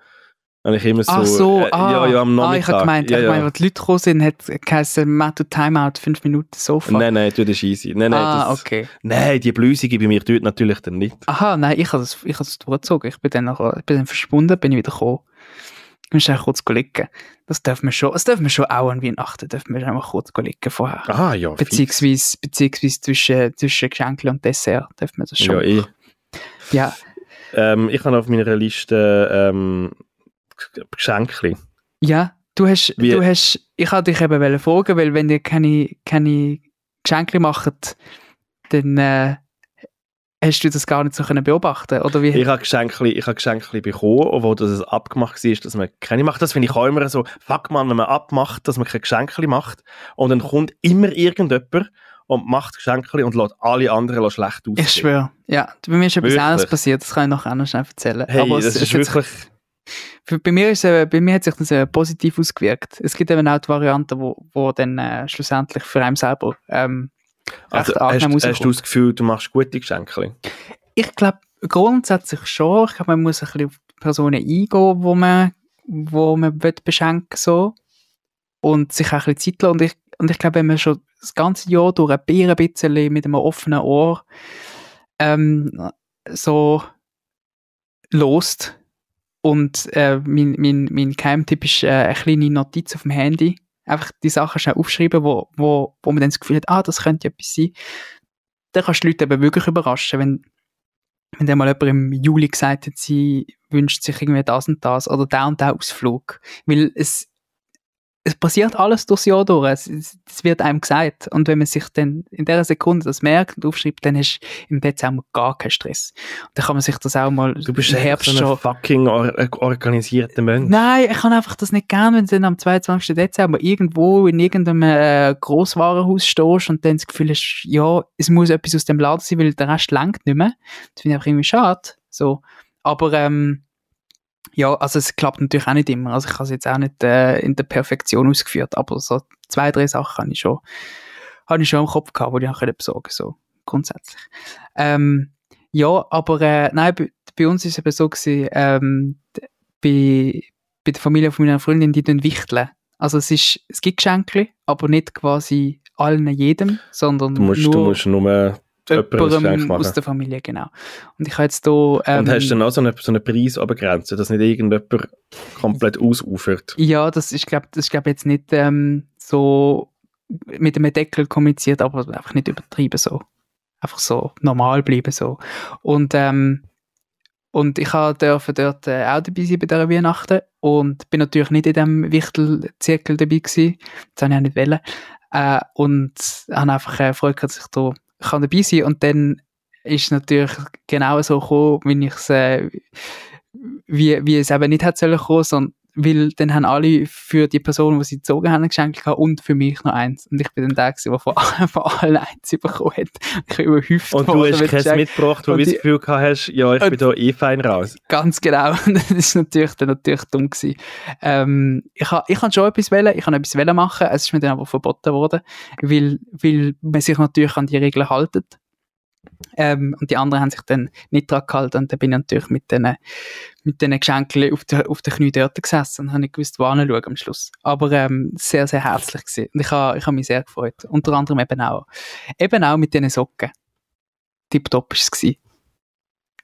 Habe ich immer so, Ach so, äh, ah, ja, ja, am ah, ich habe gemeint, ja, ich ja. meine, als die Leute gekommen sind, hat es Matto Timeout, fünf Minuten Sofa. Nein, nein, das ist easy. Nein, nein, ah, das, okay. nein, die Blüsige bei mir tut natürlich dann nicht. Aha, nein, ich habe das, ich habe das durchgezogen. Ich bin dann, noch, ich bin dann verschwunden, bin ich wieder gekommen. Und schnell kurz liegen. Das dürfen wir schon, das dürfen wir schon auch an Weihnachten, dürfen wir einfach kurz liegen vorher. Ah, ja. Beziehungsweise, beziehungsweise zwischen, zwischen Geschenke und Dessert dürfen wir das schon. Ja, eh. ja. Ähm, ich habe auf meiner Liste ähm, Geschenke. Ja, du hast, Wie- du hast, ich wollte dich eben fragen, weil wenn ihr keine, keine Geschenke macht, dann äh, hast du das gar nicht so können beobachten oder wie? Ich habe Geschenke, ich habe Geschenke bekommen, obwohl das abgemacht war, dass man keine macht. Das finde ich auch immer so, fuck man, wenn man abmacht, dass man keine Geschenke macht und dann kommt immer irgendjemand und macht Geschenke und lässt alle anderen schlecht aussehen. ich schwöre, ja, bei mir ist etwas Wirklich? anderes passiert, das kann ich noch schnell erzählen. Hey, Aber das es, ist wirklich... für, bei, mir ist, äh, bei mir hat sich das äh, positiv ausgewirkt. Es gibt eben auch die Varianten, wo, wo dann äh, schlussendlich für einen selber ähm, Also, hast, hast du das Gefühl, du machst gute Geschenke? Ich glaube grundsätzlich schon. Ich glaube, man muss ein bisschen auf die Personen eingehen, wo man, wo man will beschenken so und sich auch ein bisschen Zeit lassen. Und ich, und ich glaube, wenn man schon das ganze Jahr durch ein Bier ein bisschen mit einem offenen Ohr ähm, so lost und äh, mein, mein, mein Geheimtipp ist äh, eine kleine Notiz auf dem Handy. Einfach die Sachen schnell aufschreiben, wo, wo, wo man dann das Gefühl hat, ah, das könnte etwas sein. Dann kannst du Leute eben wirklich überraschen, wenn, wenn dann mal jemand im Juli gesagt hat, sie wünscht sich irgendwie das und das oder der und der Ausflug. Weil es, es passiert alles durchs Jahr durch. Es, es, wird einem gesagt. Und wenn man sich dann in der Sekunde das merkt und aufschreibt, dann du im Dezember gar keinen Stress. Und dann kann man sich das auch mal Du bist im Herbst so ein schon fucking or organisierter Mensch. Nein, ich kann einfach das nicht gern, wenn du dann am 22. Dezember irgendwo in irgendeinem äh, Grosswarenhaus stehst und dann das Gefühl hast, ja, es muss etwas aus dem Laden sein, weil der Rest langt nicht mehr. Das finde ich einfach irgendwie schade. So. Aber ähm, ja, also es klappt natürlich auch nicht immer. Also ich habe es jetzt auch nicht äh, in der Perfektion ausgeführt, aber so zwei, drei Sachen habe ich schon, habe ich schon im Kopf gehabt, die ich auch besorgen so grundsätzlich. Ähm, ja, aber äh, nein, bei, bei uns ist es eben so gewesen, ähm, bei, bei der Familie von meiner Freundin, die wichteln. Also es ist, es gibt Geschenke, aber nicht quasi allen jedem, sondern Du musst, nur du musst nur jemandem aus der Familie, genau. Und ich habe jetzt hier, ähm, Und hast du dann auch so eine, so eine Preisobergrenze, dass nicht irgendjemand komplett ausufert? Ja, das ist, glaube ist, glaub, jetzt nicht ähm, so mit einem Deckel kommuniziert, aber einfach nicht übertrieben so. Einfach so normal bleiben so. Und, ähm, und ich habe dürfen dort äh, auch dabei sein bei dieser Weihnachten und bin natürlich nicht in diesem Wichtelzirkel dabei gewesen. Das habe ich auch nicht wollen. Äh, und habe einfach äh, Freude gehabt, dass ich da kann dabei sein. Und dann ist natürlich genau so gekommen, wie ich es äh, wie, wie es eben nicht hat sollen kommen, sondern weil dann haben alle für die Person, die sie gezogen haben, ein Geschenk gehabt und für mich noch eins. Und ich bin dann der, der von, von allen eins bekommen hat. Ich bin überhäuft Und du hast keins mitgebracht, wo du das Gefühl gehabt hast, ja, ich bin da eh fein raus. Ganz genau. Das ist natürlich, dann natürlich dumm gewesen. Ähm, ich ha, ich han schon etwas wollen, ich han etwas wollen machen, es ist mir dann aber verboten worden, weil, weil man sich natürlich an die Regeln haltet. Ähm, und die anderen haben sich dann nicht dran gehalten und dann bin ich natürlich mit diesen mit Geschenken auf den auf den Knie dort gesessen und habe nicht gewusst, wo hinschauen am Schluss. Aber ähm, sehr, sehr herzlich gewesen. Und ich habe ich mich sehr gefreut. Unter anderem eben auch, eben auch mit diesen Socken. Tipptopp war es.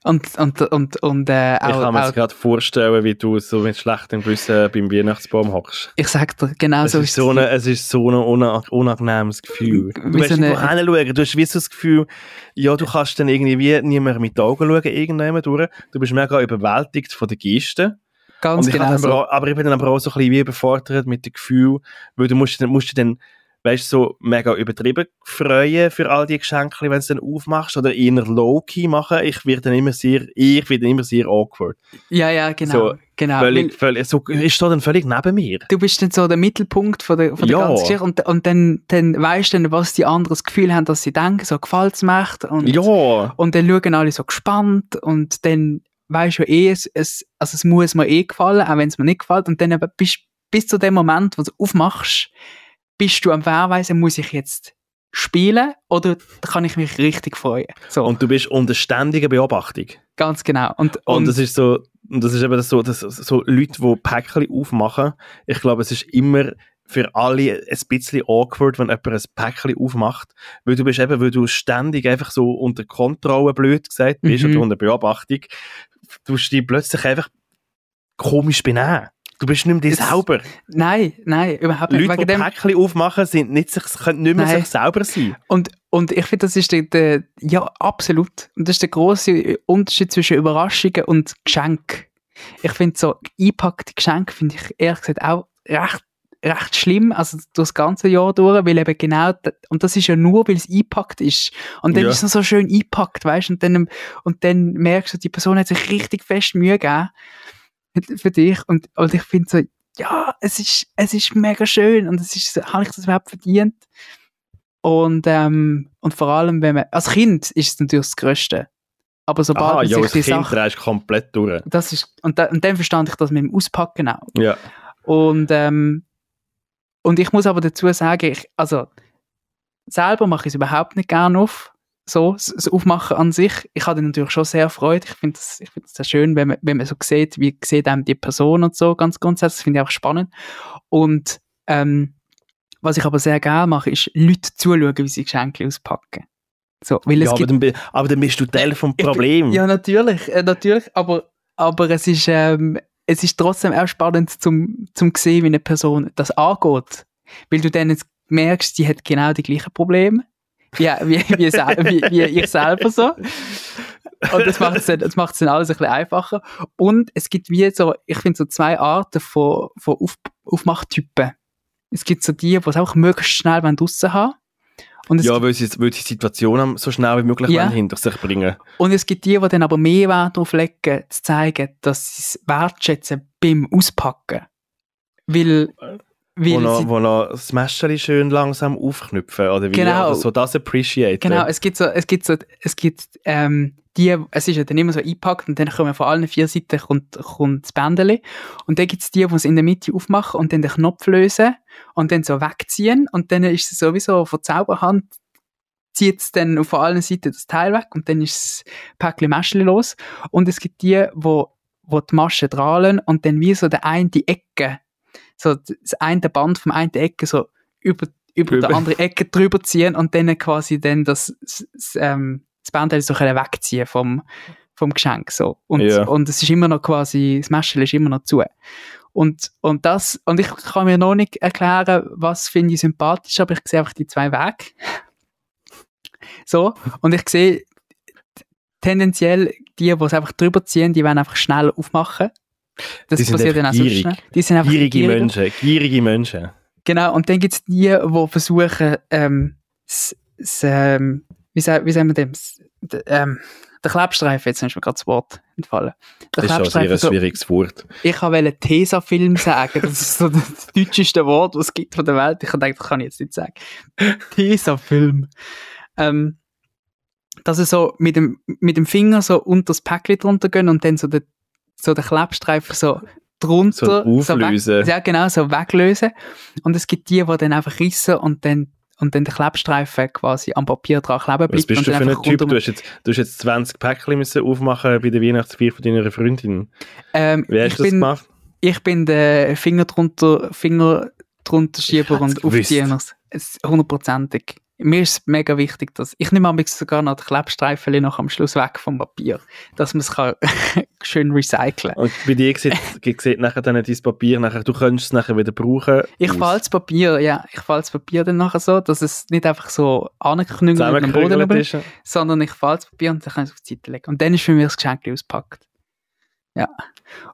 Und, und, und, und äh, Ich auch, kann mir gerade vorstellen, wie du so mit schlechtem Gewissen beim Weihnachtsbaum hockst. ich sag dir, genau Es so ist so, eine, es ist so ein unang- unangenehmes Gefühl. Du willst so eine- hinschauen, du hast wie so das Gefühl, ja, du kannst dann irgendwie wie niemand mit den Augen schauen, irgendjemand durch. Du bist mega überwältigt von den Gesten. Ganz ich genau so. aber, aber ich bin dann aber auch so ein bisschen wie überfordert mit dem Gefühl, weil du musst, dann- musst dann, weißt du, so mega übertrieben freuen für all die Geschenke, wenn du es dann aufmachst, oder eher low-key machen. Ich werde dann immer sehr, ich werde immer sehr awkward. Ja, ja, genau. So, genau. völlig, völlig, so, ist da dann völlig neben mir. Du bist dann so der Mittelpunkt von der, von der Ja. ganzen Geschichte und, und dann, dann weißt du dann, was die anderen das Gefühl haben, dass sie denken, so gefällt es mir. Und, Ja, und dann schauen alle so gespannt und dann weißt du eh, es, es, also es muss mir eh gefallen, auch wenn es mir nicht gefällt. Und dann eben bis, bis zu dem Moment, wo du aufmachst, bist du am Wehrweisen, muss ich jetzt spielen oder kann ich mich richtig freuen? So, Und du bist unter ständiger Beobachtung. ganz genau. Und, Und, und das ist so, und das ist eben so, dass so Leute, die Päckchen aufmachen, ich glaube, es ist immer für alle ein bisschen awkward, wenn jemand ein Päckchen aufmacht, weil du bist eben, weil du ständig einfach so unter Kontrolle, blöd gesagt, bist Mhm. oder unter Beobachtung, du musst dich plötzlich einfach komisch benehmen. Du bist nicht mehr dir selber. nein, nein, überhaupt nicht. Leute, die Wegen dem, Päckchen aufmachen, sind nicht sich, können nicht mehr Nein. sich selber sein. und, und ich finde, das ist der, der, ja, absolut. Und das ist der große Unterschied zwischen Überraschungen und Geschenk. Ich finde so eingepackte Geschenke finde ich ehrlich gesagt auch recht, recht schlimm, also durch das ganze Jahr durch, weil eben genau, und das ist ja nur, weil es eingepackt ist. Und dann Ja. ist es so schön eingepackt, weißt du, und dann, und dann merkst du, die Person hat sich richtig fest Mühe gegeben für dich und, und ich finde so, ja, es ist, es ist mega schön und es ist, so, habe ich das überhaupt verdient? Und, ähm, und vor allem, wenn man, als Kind ist es natürlich das Größte. Aber sobald Aha, man ja, sich als die Kind Sachen, drehst du komplett durch. das ist, und, da, und dann verstand ich das mit dem Auspacken auch. Ja. Und, ähm, und ich muss aber dazu sagen, ich, also, selber mache ich es überhaupt nicht gerne auf. So, das Aufmachen an sich. Ich hatte natürlich schon sehr Freude. Ich finde finde das sehr schön, wenn man, wenn man so sieht, wie sieht einem die Person und so, ganz grundsätzlich. Das finde ich auch spannend. Und, ähm, was ich aber sehr gerne mache, ist Leute zuschauen, wie sie Geschenke auspacken. So, weil es ja aber, gibt dann, aber dann bist du Teil vom Ich bin- Problem. ja, natürlich, äh, natürlich, aber, aber es, ist, ähm, es ist trotzdem auch spannend zum, zum sehen, wie eine Person das angeht. Weil du dann jetzt merkst, die hat genau die gleichen Probleme. Wie, wie, wie, wie, wie ich selber so. Und das macht es dann, das macht's dann alles ein bisschen einfacher. Und es gibt wie so, ich finde so zwei Arten von, von Auf, Aufmachtypen. Es gibt so die, die es auch möglichst schnell draussen haben. Und Ja, weil sie, weil sie die Situation so schnell wie möglich Ja. hinter sich bringen. Und es gibt die, die dann aber mehr Wert darauf legen, zu zeigen, dass sie es wertschätzen beim Auspacken. Weil, Wo weil noch, sie, wo noch das Messerli schön langsam aufknüpfen, oder wie? Genau. Oder so das appreciate. genau, es gibt so, es gibt so, es gibt, ähm, die, es ist ja dann immer so eingepackt und dann kommen von allen vier Seiten kommt, kommt das Bändeli. Und dann gibt es die, die es in der Mitte aufmachen und dann den Knopf lösen und dann so wegziehen und dann ist es sowieso von Zauberhand zieht es dann auf allen Seiten das Teil weg und dann ist das Päckchen Mäschli los. Und es gibt die, wo, wo die Masche drahlen und dann wie so der eine die Ecke, so das eine Band vom einen Ecke so über, über Über. die andere Ecke drüber ziehen und dann quasi dann das, das, das, ähm, das Bändel so können wegziehen vom, vom Geschenk. So. Und, Ja. und es ist immer noch quasi, das Mäschel ist immer noch zu. Und, und das, und ich kann mir noch nicht erklären, was finde ich sympathisch, aber ich sehe einfach die zwei Wege. So, und ich sehe tendenziell die, die es einfach drüber ziehen, die wollen einfach schnell aufmachen. Das Die passiert dann auch einfach so gierig. schnell. Die sind einfach Gierige gieriger. Menschen, gierige Menschen. Genau, und dann gibt es die, die versuchen, ähm, s, s, ähm, wie, sa- wie sagen wir dem, d, ähm, der Klebstreifen, jetzt ist mir gerade das Wort entfallen. Der Das ist schon ein schwieriges Wort. ich wollte Tesa-Film sagen, das ist so das deutscheste Wort, was es gibt von der Welt. Ich habe gedacht, das kann ich jetzt nicht sagen. Tesa-Film. Ähm, dass sie so mit dem, mit dem Finger so unter das Päckchen drunter gehen und dann so den, so den Klebstreifen so drunter So weg, auflösen. ja, genau, so weglösen. Und es gibt die, die dann einfach rissen und dann, und dann der Klebstreifen quasi am Papier dran kleben bleibt. Was bist und du für ein Typ? Du hast, jetzt, du hast jetzt 20 Päckchen müssen aufmachen bei der Weihnachtsfeier von deiner Freundin. Ähm, Wie hast ich du das bin, gemacht? ich bin der Finger drunter, Finger drunter Schieber und. Es- Hundertprozentig. Mir ist es mega wichtig, dass ich nehme manchmal sogar noch die Klebstreifen noch am Schluss weg vom Papier, dass man es kann schön recyceln. Und bei dir sieht, sieht nachher dann dein Papier, nachher, du könntest es nachher wieder brauchen. Ich aus. falte das Papier, ja, ich falte das Papier dann nachher so, dass es nicht einfach so angeknüngelt und am Boden ist. sondern ich falte das Papier und dann kann ich es auf die Seite legen. Und dann ist für mich das Geschenk auspackt. Ja.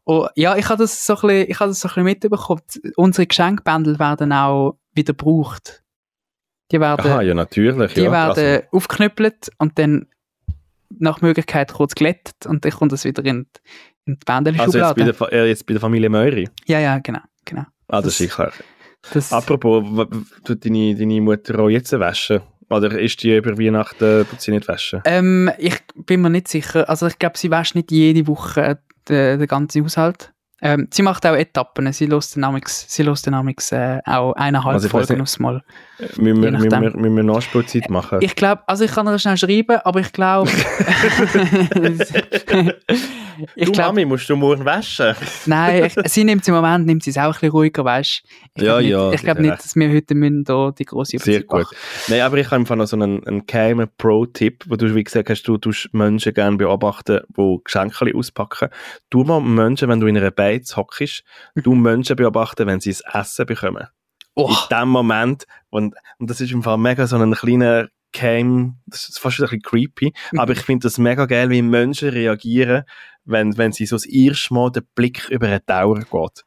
Oh, ja, ich habe das so ein bisschen, ich habe das so ein bisschen mitbekommen. Unsere Geschenkbändel werden auch wieder gebraucht. Die werden, Aha, ja, natürlich. die ja. werden Also, aufgeknüppelt und dann nach Möglichkeit kurz glättet und dann kommt es wieder in, die- in die also jetzt, bei der, äh, jetzt bei der Familie Möri. ja, ja, genau, genau. Ah, das, Das- ist klar. Das, Apropos, tut deine, deine Mutter auch jetzt waschen? Oder ist die über Weihnachten, tut sie nicht waschen? Ähm, ich bin mir nicht sicher. Also ich glaube, sie wäscht nicht jede Woche den, den ganzen Haushalt. Ähm, sie macht auch Etappen. Sie lässt dynamics, sie lässt dynamics äh, auch eineinhalb Also Folgen nicht- aufs Mal. Müssen wir, müssen wir, müssen wir Nachspielzeit machen? Ich glaube, also ich kann ihr schnell schreiben, aber ich glaube, ich du, glaube, Mami, musst du morgen waschen? nein, ich, sie nimmt es im Moment, nimmt sie es auch ein bisschen ruhiger, weißt Ich Ja, glaub nicht, ja, Ich glaube nicht, dass wir heute müssen da die große Sehr gut. Nein, aber ich habe einfach noch so einen, einen geheimen Pro-Tipp, wo du, wie gesagt hast, du tust Menschen gerne beobachten, die Geschenke auspacken. Du mal Menschen, wenn du in einer Beiz hockst, du Menschen beobachten, wenn sie das Essen bekommen. Oh, In dem Moment, und, und das ist im Fall mega so ein kleiner Game, das ist fast ein bisschen creepy, aber ich finde das mega geil, wie Menschen reagieren, wenn, wenn sie so das erste Mal den Blick über eine Dauer geht.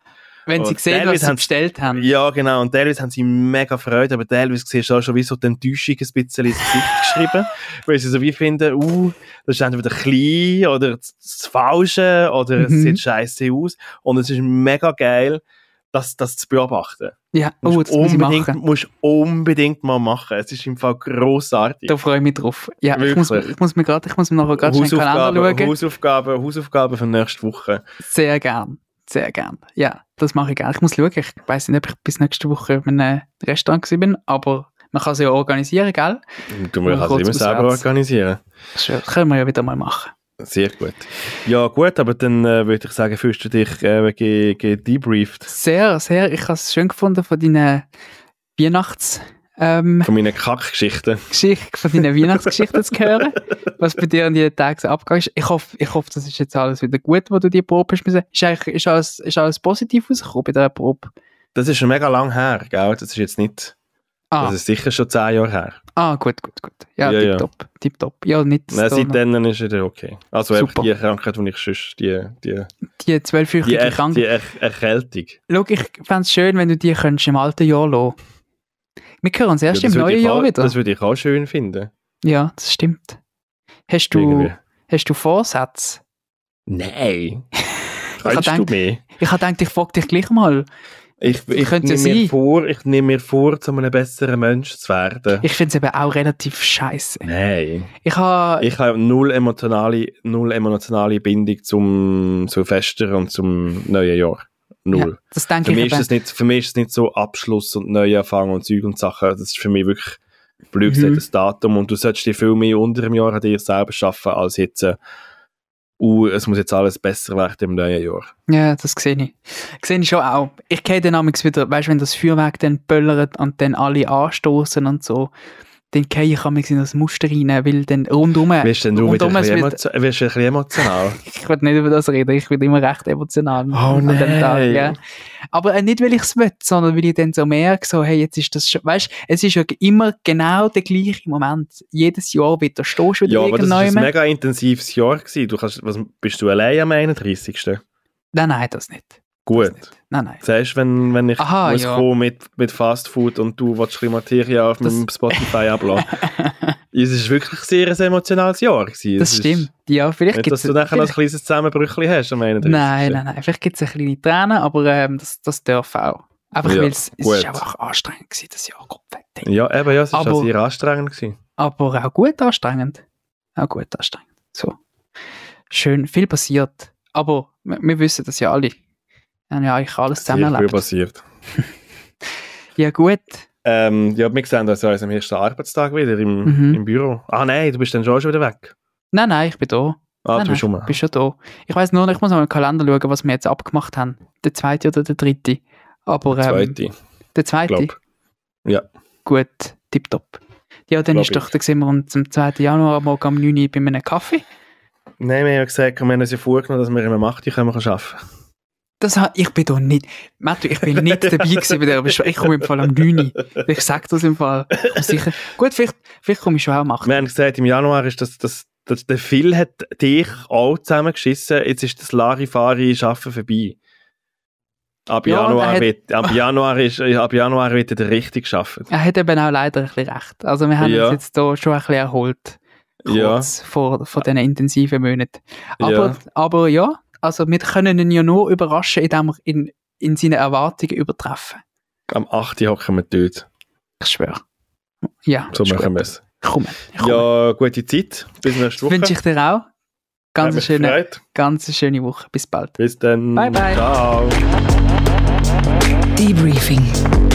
wenn sie und sehen, was teilweise sie haben- bestellt haben. Ja, genau. Und teilweise haben sie mega Freude, aber teilweise siehst du auch schon wie so die Enttäuschung ein bisschen ins Gesicht geschrieben, weil sie so wie finden, uh, das ist entweder klein oder das, Falsche oder es Mhm. sieht scheiße aus. Und es ist mega geil, das, das zu beobachten. Ja, oh, Musst das muss ich unbedingt, musst unbedingt mal machen. Es ist im Fall grossartig. Da freue ich mich drauf. Ja, ich muss, ich muss mir gerade, ich muss mir nachher gerade schnell den Kalender schauen. Hausaufgaben, Hausaufgaben für nächste Woche. Sehr gern. Sehr gern. Ja, das mache ich gerne. Ich muss schauen. Ich weiß nicht, ob ich bis nächste Woche in einem Restaurant bin, aber man kann es ja organisieren, gell? Du musst Mal es immer selber organisieren. Das können wir ja wieder mal machen. Sehr gut. Ja, gut, aber dann äh, würde ich sagen, fühlst du dich äh, ge ge Sehr, sehr. Ich habe es schön gefunden von deinen Weihnachts... Ähm, von meinen Kackgeschichten. Geschichte, von deinen Weihnachtsgeschichten zu hören, was bei dir an jeden Tag so abgegangen ist. Ich hoffe, ich hoffe, das ist jetzt alles wieder gut, wo du die Probe hast müssen. Ist eigentlich, ist alles, ist alles positiv rausgekommen bei dieser Probe? Das ist schon mega lang her, gell? Das ist jetzt nicht, Ah, das ist sicher schon zehn Jahre her. Ah gut, gut, gut. Ja, Ja, ja. tipptopp, tipptopp. Ja, nicht Nein, seitdem ist es okay. Also Super. die Krankheit, die ich sonst, die, die, die die, zwölfwöchige Krankheit. die Erkältung. Schau, ich fände es schön, wenn du die könntest im alten Jahr lassen. Wir hören uns erst Ja, im neuen ich Jahr auch, wieder. Das würde ich auch schön finden. Ja, das stimmt. Hast du, Irgendwie. hast du Vorsätze? Nein. gedacht-? Ich habe gedacht, ich frage dich gleich mal. Ich, ich, nehme mir vor, ich nehme mir vor, zu einem besseren Mensch zu werden. Ich finde es eben auch relativ scheiße. Nein. Ich habe Ich habe null emotionale, null emotionale Bindung zum, zu Fester und zum neuen Jahr. Null. Ja, das denke Für ich mich, ist eben. das nicht, für mich ist es nicht so Abschluss und Neuanfang und Zeug und Sachen. Das ist für mich wirklich blöd Mhm. das Datum. Und du solltest dir viel mehr unter dem Jahr an dir selber schaffen, als jetzt, äh, uh, es muss jetzt alles besser werden im neuen Jahr. Ja, das sehe ich. Sehe ich schon auch. Ich kenne dann wieder, weißt du, wenn das Feuerwerk dann böllert und dann alle anstoßen und so, dann gehe ich amigs in das Muster rein, weil dann rundum, Wirst denn du wieder rundum ein bisschen, wird, ein bisschen emotional? ich will nicht über das reden, ich bin immer recht emotional Oh an dem. Tag, ja. Aber äh, nicht, weil ich es will, sondern weil ich dann so merke, so, hey, jetzt ist das schon, weißt es ist ja immer genau der gleiche Moment. Jedes Jahr wieder stehst du wieder ja, aber das war ein mega intensives Jahr. Gewesen. Du kannst, was, bist du allein am 31.? Nein, nein, das nicht. Gut. Nein, nein. Du, wenn, wenn ich Aha, muss ja. kommen mit, mit Fast Food und du willst Materie auf Das- meinem Spotify abladen? es war wirklich sehr ein emotionales Jahr. Gewesen. Das ist stimmt. Ja, vielleicht Nicht, dass du nachher noch ein kleines Zusammenbrüchchen hast am 31. Nein, nein, nein. Vielleicht gibt es ein kleine Tränen, aber ähm, das, das darf auch. Einfach Ja, weil es, ist einfach anstrengend gewesen, das Jahr. Gott, Ja, eben, ja, es war sehr anstrengend. Gewesen. Aber auch gut anstrengend. Auch gut anstrengend. So. Schön, viel passiert. Aber wir, wir wissen das ja alle. Haben ja eigentlich alles Sehr zusammen viel erlebt. passiert. Ja, gut. Ähm, ja, wir sehen uns ja am ersten Arbeitstag wieder im, Mhm. im Büro. Ah nein, du bist dann schon wieder weg. Nein, nein, ich bin da. Ah, nein, du bist schon mal. Ich bin schon da. Ich weiß nur, ich muss mal im Kalender schauen, was wir jetzt abgemacht haben. Der zweite oder der dritte. Aber ähm, Zweite, der zweite. glaub. Ja. Gut, tipptopp. Ja, dann Glaub ist doch, ich. dann sehen wir uns am 2. Januar am Morgen um 9 Uhr bei einem Kaffee. Nein, wir haben ja gesagt, wir haben uns ja vorgenommen, dass wir immer Macht können wir arbeiten Das ich bin da nicht, Matthew, ich bin nicht dabei gewesen bei der Besprechung. Ich komme im Fall am 9 Uhr. Ich sag das im Fall. Sicher. Gut, vielleicht, vielleicht komme ich schon auch machen. Wir haben gesagt, im Januar ist das, das, das der Phil hat dich auch zusammengeschissen, jetzt ist das Larifari-Schaffen vorbei. Ab Ja, Januar, hat- wird, ab, Januar ist, ab Januar wird er richtig schaffen. Er hat eben auch leider ein bisschen recht. Also wir haben Ja. uns jetzt hier schon ein bisschen erholt. Ja. Kurz vor, vor diesen intensiven Monaten. Aber Ja. ja. aber ja, also wir können ihn ja nur überraschen, indem wir ihn in seinen Erwartungen übertreffen. Am 8. hocken wir dort. Ich schwöre. Ja, So machen gut. wir es. Komme. Ja, gute Zeit. Bis nächste Woche. Wünsche ich dir auch. Ganz schöne, gefreut. ganz eine schöne Woche. Bis bald. Bis dann. Bye, bye. Ciao. Debriefing.